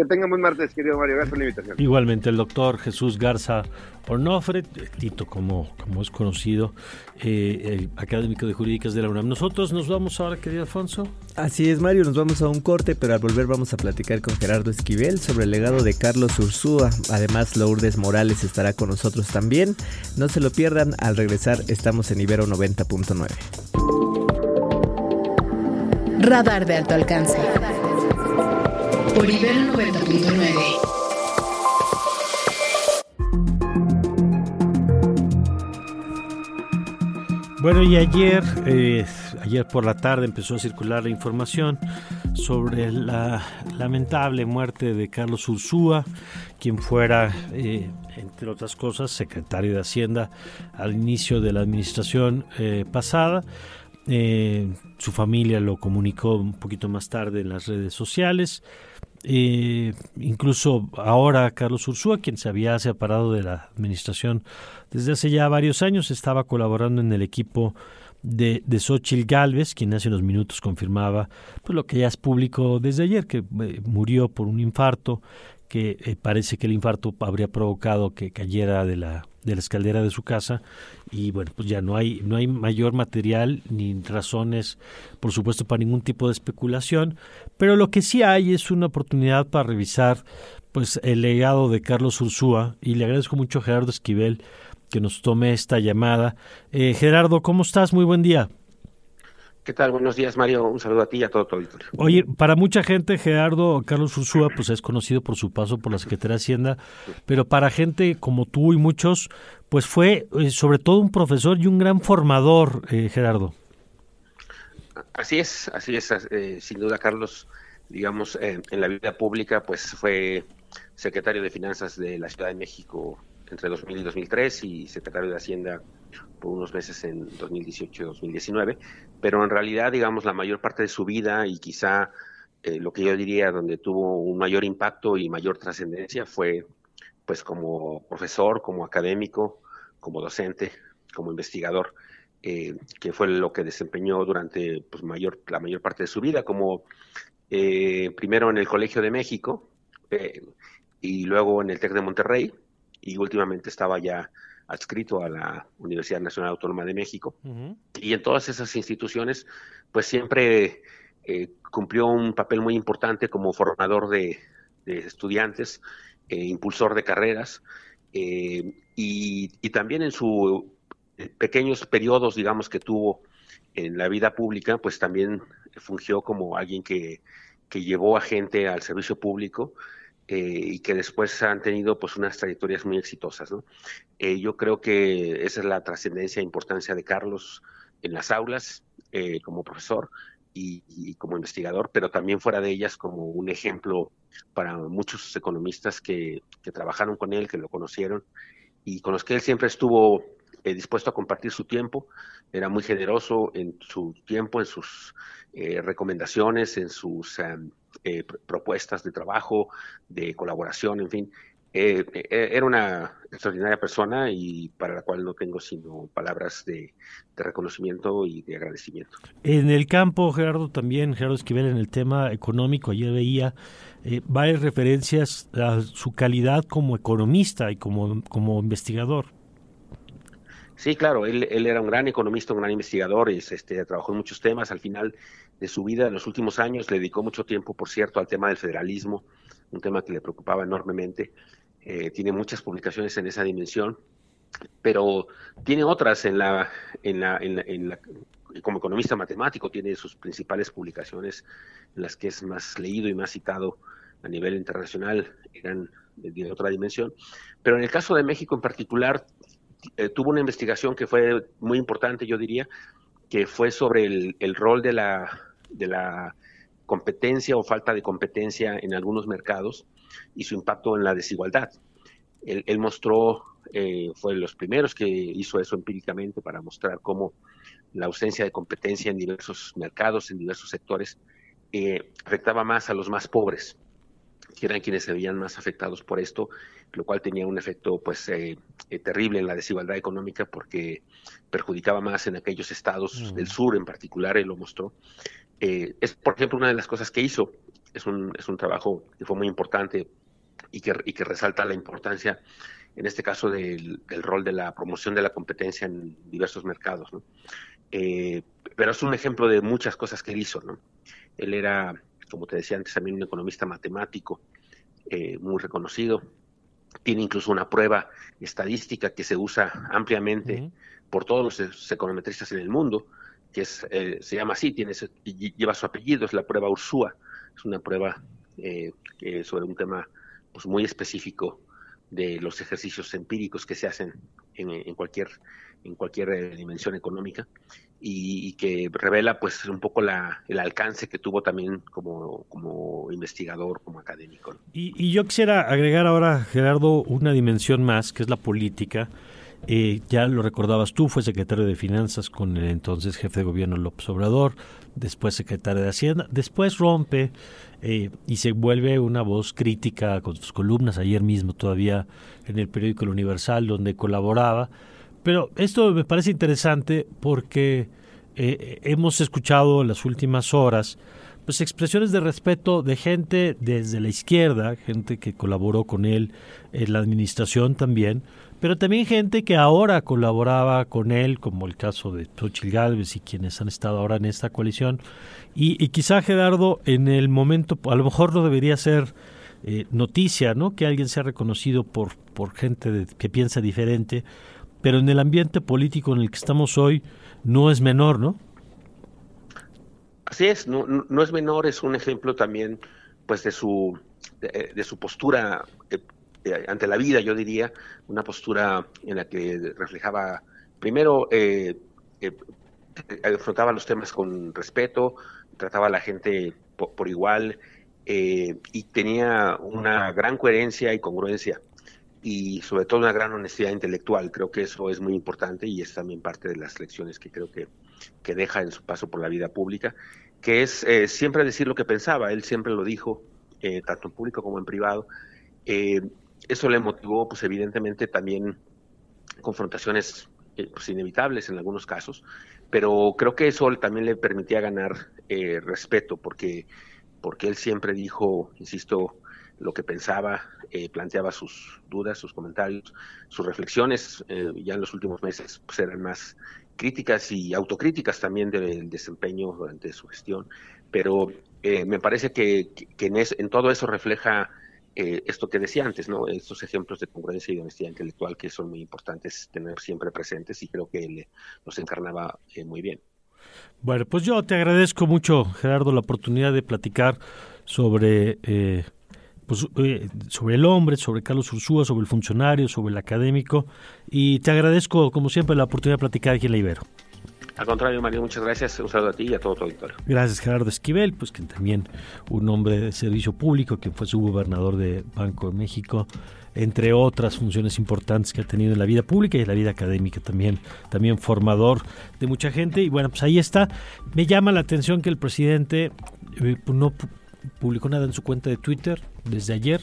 Que tengan buen martes, querido Mario. Gracias por la invitación. Igualmente, el doctor Jesús Garza Onofre, Tito, como, como es conocido, eh, el académico de jurídicas de la UNAM. Nosotros nos vamos ahora, querido Alfonso. Así es, Mario, nos vamos a un corte, pero al volver vamos a platicar con Gerardo Esquivel sobre el legado de Carlos Ursúa. Además, Lourdes Morales estará con nosotros también. No se lo pierdan, al regresar estamos en Ibero 90.9. Radar de alto alcance por Ibero 90.9. Bueno, y ayer, eh, ayer por la tarde empezó a circular la información sobre la lamentable muerte de Carlos Ursúa, quien fuera, eh, entre otras cosas, secretario de Hacienda al inicio de la administración eh, pasada. Su familia lo comunicó un poquito más tarde en las redes sociales. Eh, incluso ahora Carlos Ursúa, quien se había separado de la administración desde hace ya varios años, estaba colaborando en el equipo de, de Xochitl Galvez, quien hace unos minutos confirmaba pues, lo que ya es público desde ayer, que eh, murió por un infarto, que eh, parece que el infarto habría provocado que cayera de la de la escaldera de su casa y bueno pues ya no hay no hay mayor material ni razones por supuesto para ningún tipo de especulación pero lo que sí hay es una oportunidad para revisar pues el legado de Carlos Ursúa y le agradezco mucho a Gerardo Esquivel que nos tome esta llamada. Eh, Gerardo, ¿cómo estás? Muy buen día. ¿Qué tal? Buenos días, Mario. Un saludo a ti y a todo tu auditorio. Oye, para mucha gente, Gerardo Carlos Ursúa, pues es conocido por su paso por la Secretaría de Hacienda, pero para gente como tú y muchos, pues fue eh, sobre todo un profesor y un gran formador, eh, Gerardo. Así es, así es. Eh, sin duda, Carlos, digamos, en la vida pública, pues fue secretario de Finanzas de la Ciudad de México entre 2000 y 2003 y secretario de Hacienda unos meses en 2018 y 2019, pero en realidad, digamos, la mayor parte de su vida y quizá eh, lo que yo diría donde tuvo un mayor impacto y mayor trascendencia fue pues como profesor, como académico, como docente, como investigador, eh, que fue lo que desempeñó durante pues, mayor, la mayor parte de su vida, como eh, primero en el Colegio de México y luego en el TEC de Monterrey, y últimamente estaba ya adscrito a la Universidad Nacional Autónoma de México. Y en todas esas instituciones, pues siempre eh, cumplió un papel muy importante como formador de, estudiantes, eh, impulsor de carreras, eh, y, también en sus pequeños periodos, digamos, que tuvo en la vida pública, pues también fungió como alguien que, que llevó a gente al servicio público eh, y que después han tenido pues unas trayectorias muy exitosas. ¿no? Eh, yo creo que esa es la trascendencia e importancia de Carlos en las aulas eh, como profesor y, como investigador, pero también fuera de ellas como un ejemplo para muchos economistas que, que trabajaron con él, que lo conocieron y con los que él siempre estuvo dispuesto a compartir su tiempo, era muy generoso en su tiempo, en sus recomendaciones, en sus eh, propuestas de trabajo, de colaboración, en fin. Eh, eh, era una extraordinaria persona y para la cual no tengo sino palabras de, reconocimiento y de agradecimiento. En el campo, Gerardo, también, Gerardo Esquivel, en el tema económico, ayer veía varias referencias a su calidad como economista y como, como investigador. Sí, claro, él, era un gran economista, un gran investigador, este, trabajó en muchos temas. Al final de su vida, en los últimos años, le dedicó mucho tiempo, por cierto, al tema del federalismo, un tema que le preocupaba enormemente. Eh, tiene muchas publicaciones en esa dimensión, pero tiene otras en la, en la, en la, como economista matemático, tiene sus principales publicaciones en las que es más leído y más citado a nivel internacional, eran de, otra dimensión. Pero en el caso de México en particular, eh, tuvo una investigación que fue muy importante, yo diría, que fue sobre el, rol de la, de la competencia o falta de competencia en algunos mercados y su impacto en la desigualdad. Él, mostró, eh, fue de los primeros que hizo eso empíricamente para mostrar cómo la ausencia de competencia en diversos mercados, en diversos sectores, eh, afectaba más a los más pobres, que eran quienes se veían más afectados por esto, lo cual tenía un efecto pues eh, eh, terrible en la desigualdad económica porque perjudicaba más en aquellos estados del sur en particular, él lo mostró. Eh, es, por ejemplo, una de las cosas que hizo, es un, es un trabajo que fue muy importante y que, y que resalta la importancia, en este caso, del, rol de la promoción de la competencia en diversos mercados. pero es un ejemplo de muchas cosas que él hizo. ¿no? Él era como te decía antes, también un economista matemático eh, muy reconocido. Tiene incluso una prueba estadística que se usa ampliamente por todos los econometristas en el mundo, que es, eh, se llama así, tiene, lleva su apellido, es la prueba Ursúa. Es una prueba eh, sobre un tema pues, muy específico de los ejercicios empíricos que se hacen en, cualquier en cualquier dimensión económica y, que revela pues un poco la, el alcance que tuvo también como, como investigador, como académico. Y, yo quisiera agregar ahora, Gerardo, una dimensión más, que es la política. Eh, ya lo recordabas tú, fue secretario de Finanzas con el entonces jefe de gobierno López Obrador, después secretario de Hacienda, después rompe eh, y se vuelve una voz crítica con sus columnas, ayer mismo todavía en el periódico El Universal, donde colaboraba pero esto me parece interesante porque eh, hemos escuchado en las últimas horas pues expresiones de respeto de gente desde la izquierda, gente que colaboró con él en la administración también, pero también gente que ahora colaboraba con él, como el caso de Xochitl Gálvez y quienes han estado ahora en esta coalición. Y, y quizá Gerardo, en el momento, a lo mejor no debería ser eh, noticia, ¿no? Que alguien sea reconocido por, por gente que piensa diferente, pero en el ambiente político en el que estamos hoy no es menor, ¿no? Así es, no, no es menor, es un ejemplo también pues de su, de, su postura eh, eh, ante la vida, yo diría, una postura en la que reflejaba, primero, eh, afrontaba los temas con respeto, trataba a la gente por, igual y tenía una gran coherencia y congruencia y sobre todo una gran honestidad intelectual. Creo que eso es muy importante y es también parte de las lecciones que creo que, que deja en su paso por la vida pública, que es eh, siempre decir lo que pensaba. Él siempre lo dijo, eh, tanto en público como en privado. Eh, eso le motivó, pues evidentemente, también confrontaciones pues, inevitables en algunos casos, pero creo que eso también le permitía ganar respeto, porque, porque él siempre dijo, insisto, lo que pensaba, eh, planteaba sus dudas, sus comentarios, sus reflexiones, eh, ya en los últimos meses pues, eran más críticas y autocríticas también del desempeño durante su gestión, pero eh, me parece que, en, todo eso refleja esto que decía antes, ¿no? Estos ejemplos de congruencia y de honestidad intelectual que son muy importantes tener siempre presentes y creo que él los encarnaba muy bien. Bueno, pues yo te agradezco mucho, Gerardo, la oportunidad de platicar sobre pues, eh, sobre el hombre, sobre Carlos Ursúa, sobre el funcionario, sobre el académico. Y te agradezco, como siempre, la oportunidad de platicar aquí en la Ibero. Al contrario, Mario, muchas gracias. Un saludo a ti y a todo tu auditorio. Gracias, Gerardo Esquivel, pues que también un hombre de servicio público, que fue su gobernador de Banco de México, entre otras funciones importantes que ha tenido en la vida pública y en la vida académica también, también formador de mucha gente. Y bueno, pues ahí está. Me llama la atención que el presidente eh, no publicó nada en su cuenta de Twitter desde ayer.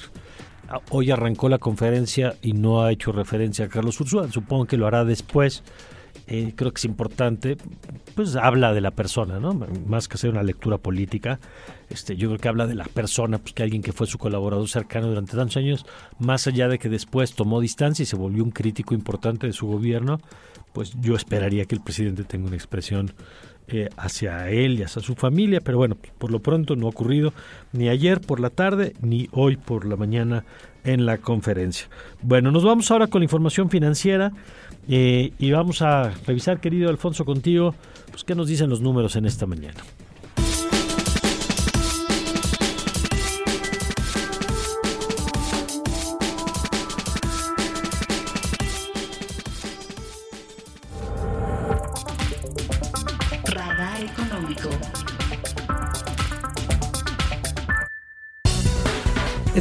Ah, hoy arrancó la conferencia y no ha hecho referencia a Carlos Ursúa. Supongo que lo hará después. Eh, creo que es importante, pues habla de la persona, ¿no? Más que hacer una lectura política, este, yo creo que habla de la persona, pues que alguien que fue su colaborador cercano durante tantos años, más allá de que después tomó distancia y se volvió un crítico importante de su gobierno, pues yo esperaría que el presidente tenga una expresión eh, hacia él y hacia su familia, pero bueno, por lo pronto no ha ocurrido ni ayer por la tarde ni hoy por la mañana en la conferencia. Bueno, nos vamos ahora con la información financiera eh, y vamos a revisar, querido Alfonso, contigo, pues qué nos dicen los números en esta mañana.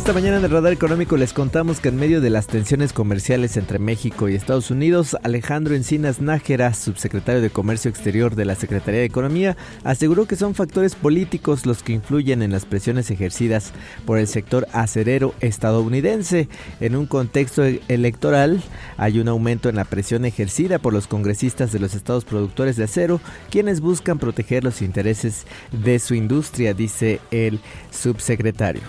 Esta mañana en el Radar Económico les contamos que en medio de las tensiones comerciales entre México y Estados Unidos, Alejandro Encinas Nájera, subsecretario de Comercio Exterior de la Secretaría de Economía, aseguró que son factores políticos los que influyen en las presiones ejercidas por el sector acerero estadounidense. En un contexto electoral, hay un aumento en la presión ejercida por los congresistas de los estados productores de acero, quienes buscan proteger los intereses de su industria, dice el subsecretario.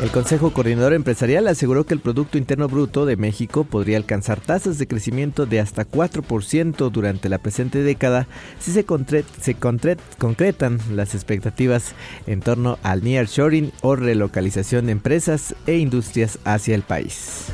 El Consejo Coordinador Empresarial aseguró que el Producto Interno Bruto de México podría alcanzar tasas de crecimiento de hasta 4% durante la presente década si se, concretan las expectativas en torno al nearshoring o relocalización de empresas e industrias hacia el país.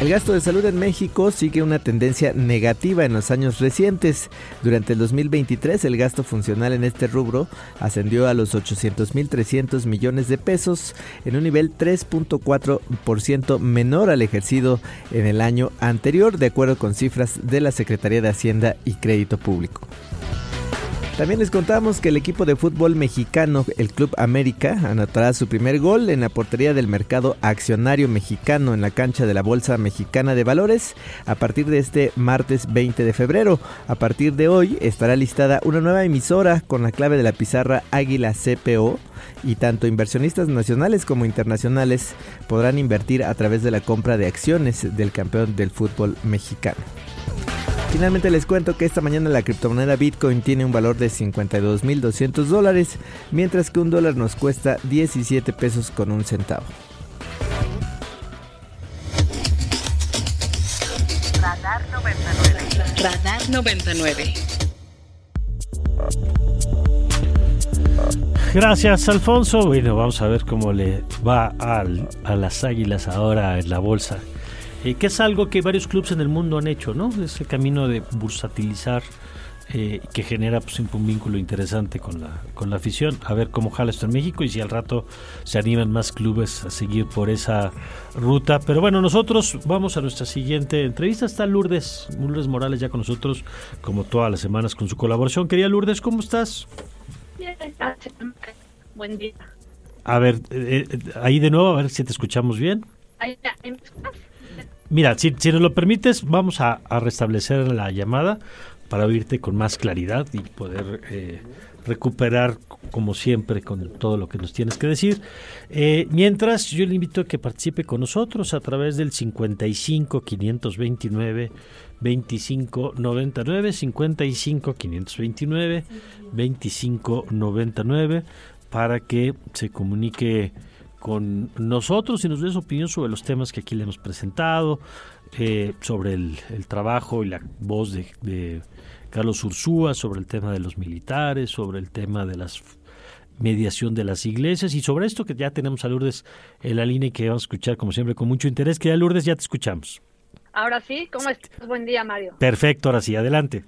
El gasto de salud en México sigue una tendencia negativa en los años recientes. Durante el 2023 el gasto funcional en este rubro ascendió a los 800.300 millones de pesos en un nivel 3.4% menor al ejercido en el año anterior, de acuerdo con cifras de la Secretaría de Hacienda y Crédito Público. También les contamos que el equipo de fútbol mexicano, el Club América, anotará su primer gol en la portería del mercado accionario mexicano en la cancha de la Bolsa Mexicana de Valores a partir de este martes 20 de febrero. A partir de hoy estará listada una nueva emisora con la clave de la pizarra Águila CPO y tanto inversionistas nacionales como internacionales podrán invertir a través de la compra de acciones del campeón del fútbol mexicano. Finalmente les cuento que esta mañana la criptomoneda Bitcoin tiene un valor de 52.200 dólares, mientras que un dólar nos cuesta 17 pesos con un centavo. Radar 99. Radar 99. Gracias, Alfonso. Bueno, vamos a ver cómo le va a las águilas ahora en la bolsa. Eh, que es algo que varios clubes en el mundo han hecho, ¿no? Ese camino de bursatilizar eh, que genera pues, un vínculo interesante con la, con la afición. A ver cómo jala esto en México y si al rato se animan más clubes a seguir por esa ruta. Pero bueno, nosotros vamos a nuestra siguiente entrevista. Está Lourdes, Lourdes Morales ya con nosotros, como todas las semanas, con su colaboración. Quería Lourdes, ¿cómo estás? Bien. Buen día. A ver, eh, eh, ahí de nuevo, a ver si te escuchamos bien. Mira, si, nos lo permites, vamos a, restablecer la llamada para oírte con más claridad y poder eh, recuperar como siempre con todo lo que nos tienes que decir. Eh, mientras yo le invito a que participe con nosotros a través del 55 529 25 99 55 529 25 99 para que se comunique con nosotros y nos dé su opinión sobre los temas que aquí le hemos presentado, eh, sobre el, trabajo y la voz de Carlos Ursúa sobre el tema de los militares, sobre el tema de la mediación de las iglesias y sobre esto que ya tenemos a Lourdes en la línea y que vamos a escuchar como siempre con mucho interés. Que ya Lourdes ya te escuchamos. Ahora sí, ¿cómo estás? Buen día, Mario. Perfecto, ahora sí, adelante.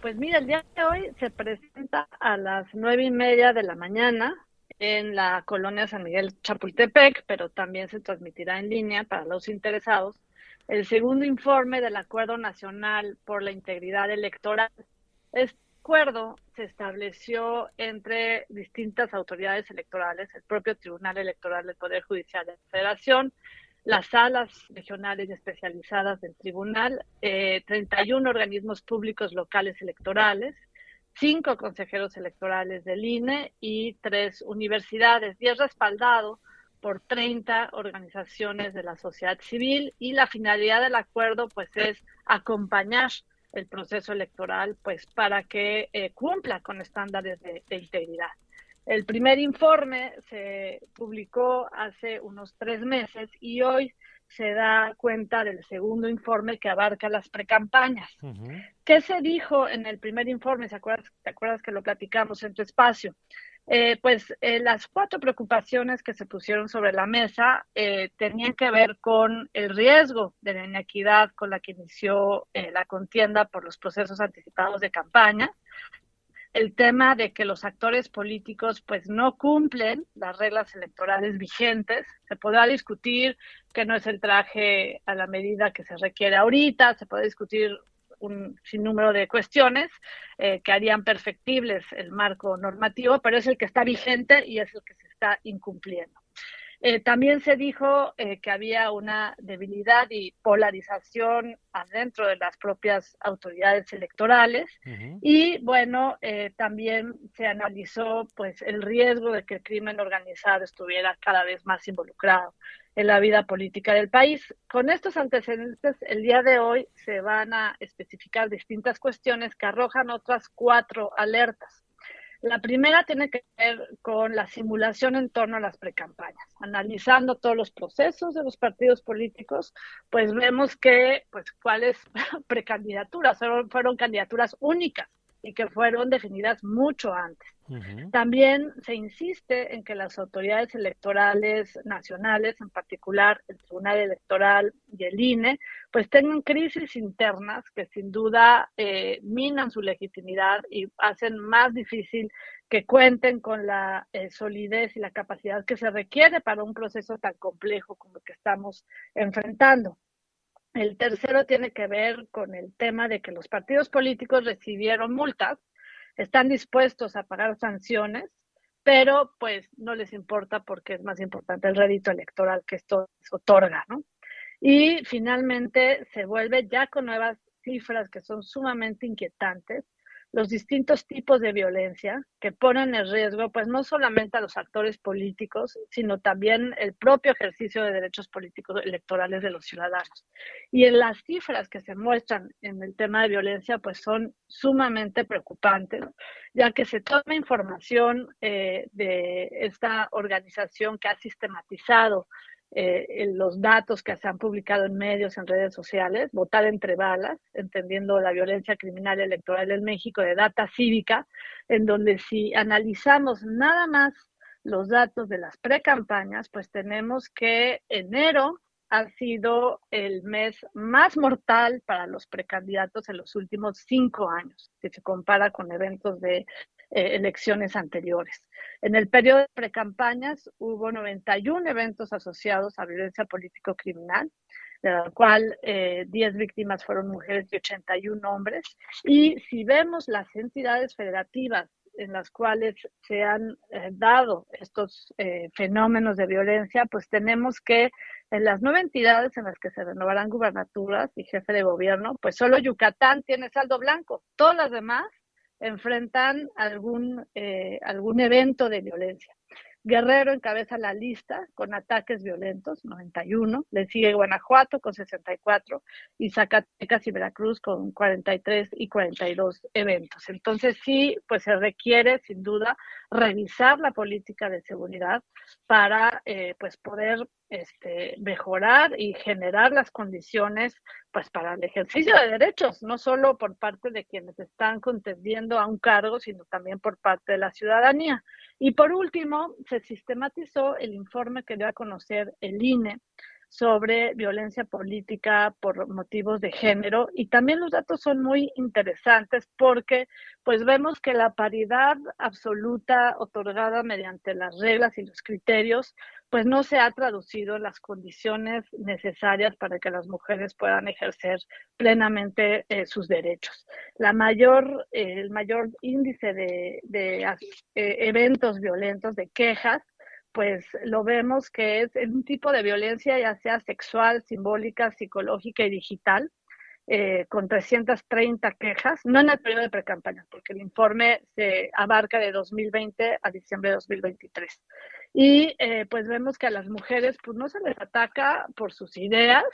Pues mira, el día de hoy se presenta a las nueve y media de la mañana en la colonia San Miguel Chapultepec, pero también se transmitirá en línea para los interesados el segundo informe del Acuerdo Nacional por la Integridad Electoral. Este acuerdo se estableció entre distintas autoridades electorales, el propio Tribunal Electoral del Poder Judicial de la Federación, las salas regionales especializadas del tribunal, eh, 31 organismos públicos locales electorales, cinco consejeros electorales del INE y tres universidades. Y es respaldado por 30 organizaciones de la sociedad civil y la finalidad del acuerdo pues es acompañar el proceso electoral pues para que eh, cumpla con estándares de, integridad. El primer informe se publicó hace unos tres meses y hoy se da cuenta del segundo informe que abarca las precampañas. ¿Qué se dijo en el primer informe? ¿Te acuerdas, ¿Te acuerdas que lo platicamos en tu espacio? Eh, pues eh, las cuatro preocupaciones que se pusieron sobre la mesa eh, tenían que ver con el riesgo de la inequidad con la que inició la contienda por los procesos anticipados de campaña, el tema de que los actores políticos pues no cumplen las reglas electorales vigentes. Se podrá discutir que no es el traje a la medida que se requiere ahorita, se puede discutir un sinnúmero de cuestiones eh, que harían perfectibles el marco normativo, pero es el que está vigente y es el que se está incumpliendo. Eh, también se dijo eh, que había una debilidad y polarización adentro de las propias autoridades electorales y bueno, también se analizó pues el riesgo de que el crimen organizado estuviera cada vez más involucrado en la vida política del país. Con estos antecedentes, el día de hoy se van a especificar distintas cuestiones que arrojan otras cuatro alertas. La primera tiene que ver con la simulación en torno a las precampañas. Analizando todos los procesos de los partidos políticos, pues vemos que, pues, cuáles precandidaturas fueron, fueron candidaturas únicas y que fueron definidas mucho antes. También se insiste en que las autoridades electorales nacionales, en particular el Tribunal Electoral y el INE, pues tengan crisis internas que sin duda eh, minan su legitimidad y hacen más difícil que cuenten con la eh, solidez y la capacidad que se requiere para un proceso tan complejo como el que estamos enfrentando. El tercero tiene que ver con el tema de que los partidos políticos recibieron multas, están dispuestos a pagar sanciones, pero pues no les importa porque es más importante el rédito electoral que esto les otorga, ¿no? Y finalmente se vuelve ya con nuevas cifras que son sumamente inquietantes, los distintos tipos de violencia que ponen en riesgo, pues no solamente a los actores políticos, sino también el propio ejercicio de derechos políticos electorales de los ciudadanos. Y en las cifras que se muestran en el tema de violencia, pues son sumamente preocupantes, ya que se toma información eh, de esta organización que ha sistematizado eh, los datos que se han publicado en medios, en redes sociales, votar entre balas, entendiendo la violencia criminal electoral en México de data cívica, en donde si analizamos nada más los datos de las precampañas, pues tenemos que enero ha sido el mes más mortal para los precandidatos en los últimos cinco años, si se compara con eventos de eh, elecciones anteriores. En el periodo de precampañas hubo 91 eventos asociados a violencia político-criminal, de la cual 10 eh, víctimas fueron mujeres y 81 hombres. Y si vemos las entidades federativas en las cuales se han eh, dado estos fenómenos de violencia, pues tenemos que en las nueve entidades en las que se renovarán gubernaturas y jefe de gobierno, pues solo Yucatán tiene saldo blanco. Todas las demás enfrentan algún, eh, algún evento de violencia. Guerrero encabeza la lista con ataques violentos, 91. Le sigue Guanajuato con 64 y Zacatecas y Veracruz con 43 y 42 eventos. Entonces sí, pues se requiere sin duda revisar la política de seguridad para eh, pues poder este, mejorar y generar las condiciones pues para el ejercicio de derechos, no solo por parte de quienes están contendiendo a un cargo, sino también por parte de la ciudadanía. Y por último, se sistematizó el informe que dio a conocer el INE sobre violencia política por motivos de género y también los datos son muy interesantes porque pues vemos que la paridad absoluta otorgada mediante las reglas y los criterios pues no se ha traducido en las condiciones necesarias para que las mujeres puedan ejercer plenamente eh, sus derechos. La mayor, eh, el mayor índice de, eh, eventos violentos, de quejas, pues lo vemos que es un tipo de violencia ya sea sexual, simbólica, psicológica y digital, con 330 quejas, no en el periodo de precampaña, porque el informe se abarca de 2020 a diciembre de 2023. Y eh, pues vemos que a las mujeres pues no se les ataca por sus ideas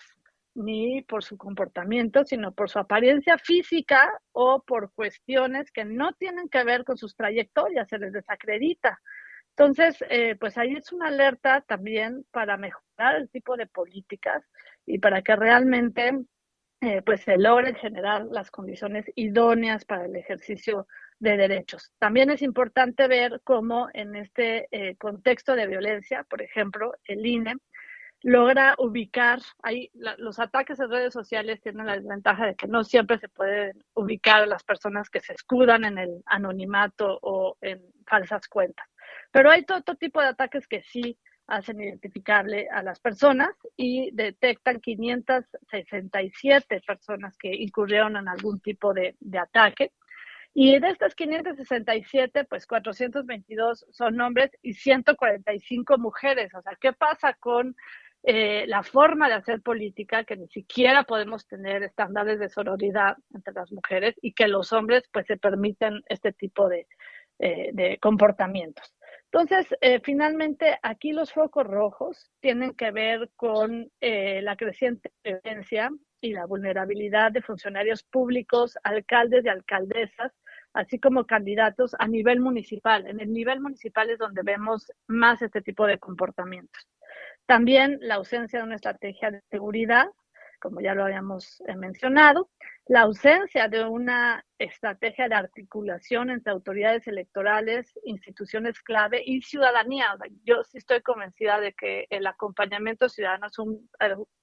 ni por su comportamiento, sino por su apariencia física o por cuestiones que no tienen que ver con sus trayectorias, se les desacredita. Entonces, eh, pues ahí es una alerta también para mejorar el tipo de políticas y para que realmente eh, pues se logren generar las condiciones idóneas para el ejercicio de derechos. También es importante ver cómo en este eh, contexto de violencia, por ejemplo, el INE logra ubicar, ahí los ataques en redes sociales tienen la desventaja de que no siempre se pueden ubicar las personas que se escudan en el anonimato o en falsas cuentas. Pero hay todo, tipo de ataques que sí hacen identificable a las personas y detectan 567 personas que incurrieron en algún tipo de, ataque. Y de estas 567, pues 422 son hombres y 145 mujeres. O sea, ¿qué pasa con eh, la forma de hacer política, que ni siquiera podemos tener estándares de sororidad entre las mujeres y que los hombres pues se permiten este tipo de, eh, de comportamientos. Entonces, eh, finalmente, aquí los focos rojos tienen que ver con eh, la creciente violencia y la vulnerabilidad de funcionarios públicos, alcaldes y alcaldesas, así como candidatos a nivel municipal. En el nivel municipal es donde vemos más este tipo de comportamientos. También la ausencia de una estrategia de seguridad, como ya lo habíamos mencionado, la ausencia de una estrategia de articulación entre autoridades electorales, instituciones clave y ciudadanía. Yo sí estoy convencida de que el acompañamiento ciudadano es un,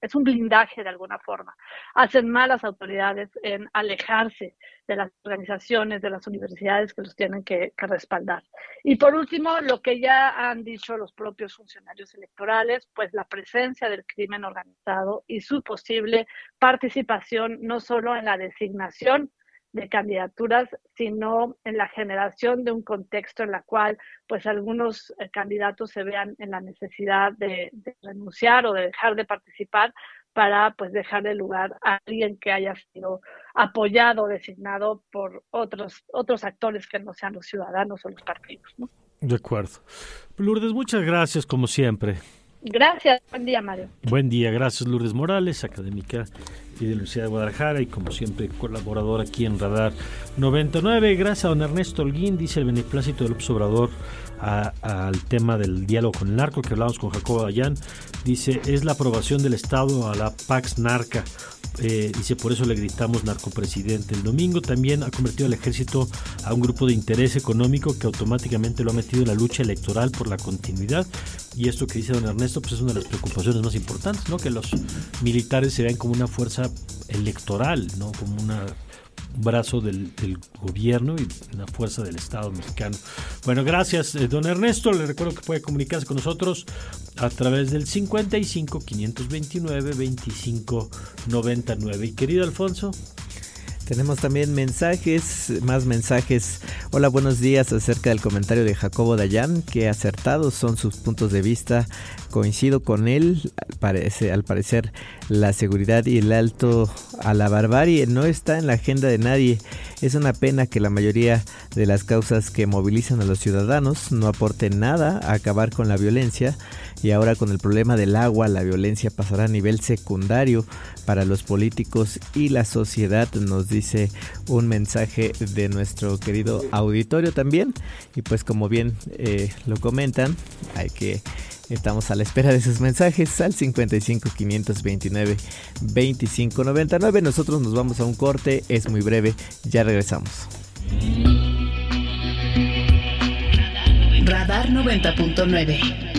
es un blindaje de alguna forma. Hacen mal las autoridades en alejarse de las organizaciones, de las universidades que los tienen que, que respaldar. Y por último, lo que ya han dicho los propios funcionarios electorales, pues la presencia del crimen organizado y su posible participación no solo en la designación de candidaturas, sino en la generación de un contexto en la cual pues algunos eh, candidatos se vean en la necesidad de, renunciar o de dejar de participar para pues dejar de lugar a alguien que haya sido apoyado o designado por otros otros actores que no sean los ciudadanos o los partidos. De acuerdo. Lourdes, muchas gracias como siempre. Gracias, buen día Mario. Buen día, gracias Lourdes Morales, académica y de la Universidad de Guadalajara y como siempre colaborador aquí en Radar 99. Gracias a don Ernesto Holguín, dice el beneplácito del observador al tema del diálogo con el narco que hablamos con Jacobo Dayan. Dice, es la aprobación del Estado a la Pax Narca. Eh, dice, por eso le gritamos narcopresidente. El domingo también ha convertido al ejército a un grupo de interés económico que automáticamente lo ha metido en la lucha electoral por la continuidad. Y esto que dice don Ernesto, pues es una de las preocupaciones más importantes, ¿no? Que los militares se vean como una fuerza electoral, ¿no? Como una brazo del, gobierno y una fuerza del Estado mexicano. Bueno, gracias, eh, don Ernesto. Le recuerdo que puede comunicarse con nosotros a través del 55 529 25 99. Y querido Alfonso. Tenemos también mensajes, más mensajes. Hola, buenos días acerca del comentario de Jacobo Dayan, que acertados son sus puntos de vista. Coincido con él, parece, al parecer la seguridad y el alto a la barbarie no está en la agenda de nadie. Es una pena que la mayoría de las causas que movilizan a los ciudadanos no aporten nada a acabar con la violencia y ahora con el problema del agua la violencia pasará a nivel secundario para los políticos y la sociedad, nos dice un mensaje de nuestro querido auditorio también. Y pues como bien eh, lo comentan, hay que Estamos a la espera de sus mensajes al 55 529 25 99. Nosotros nos vamos a un corte, es muy breve, ya regresamos. Radar 90.9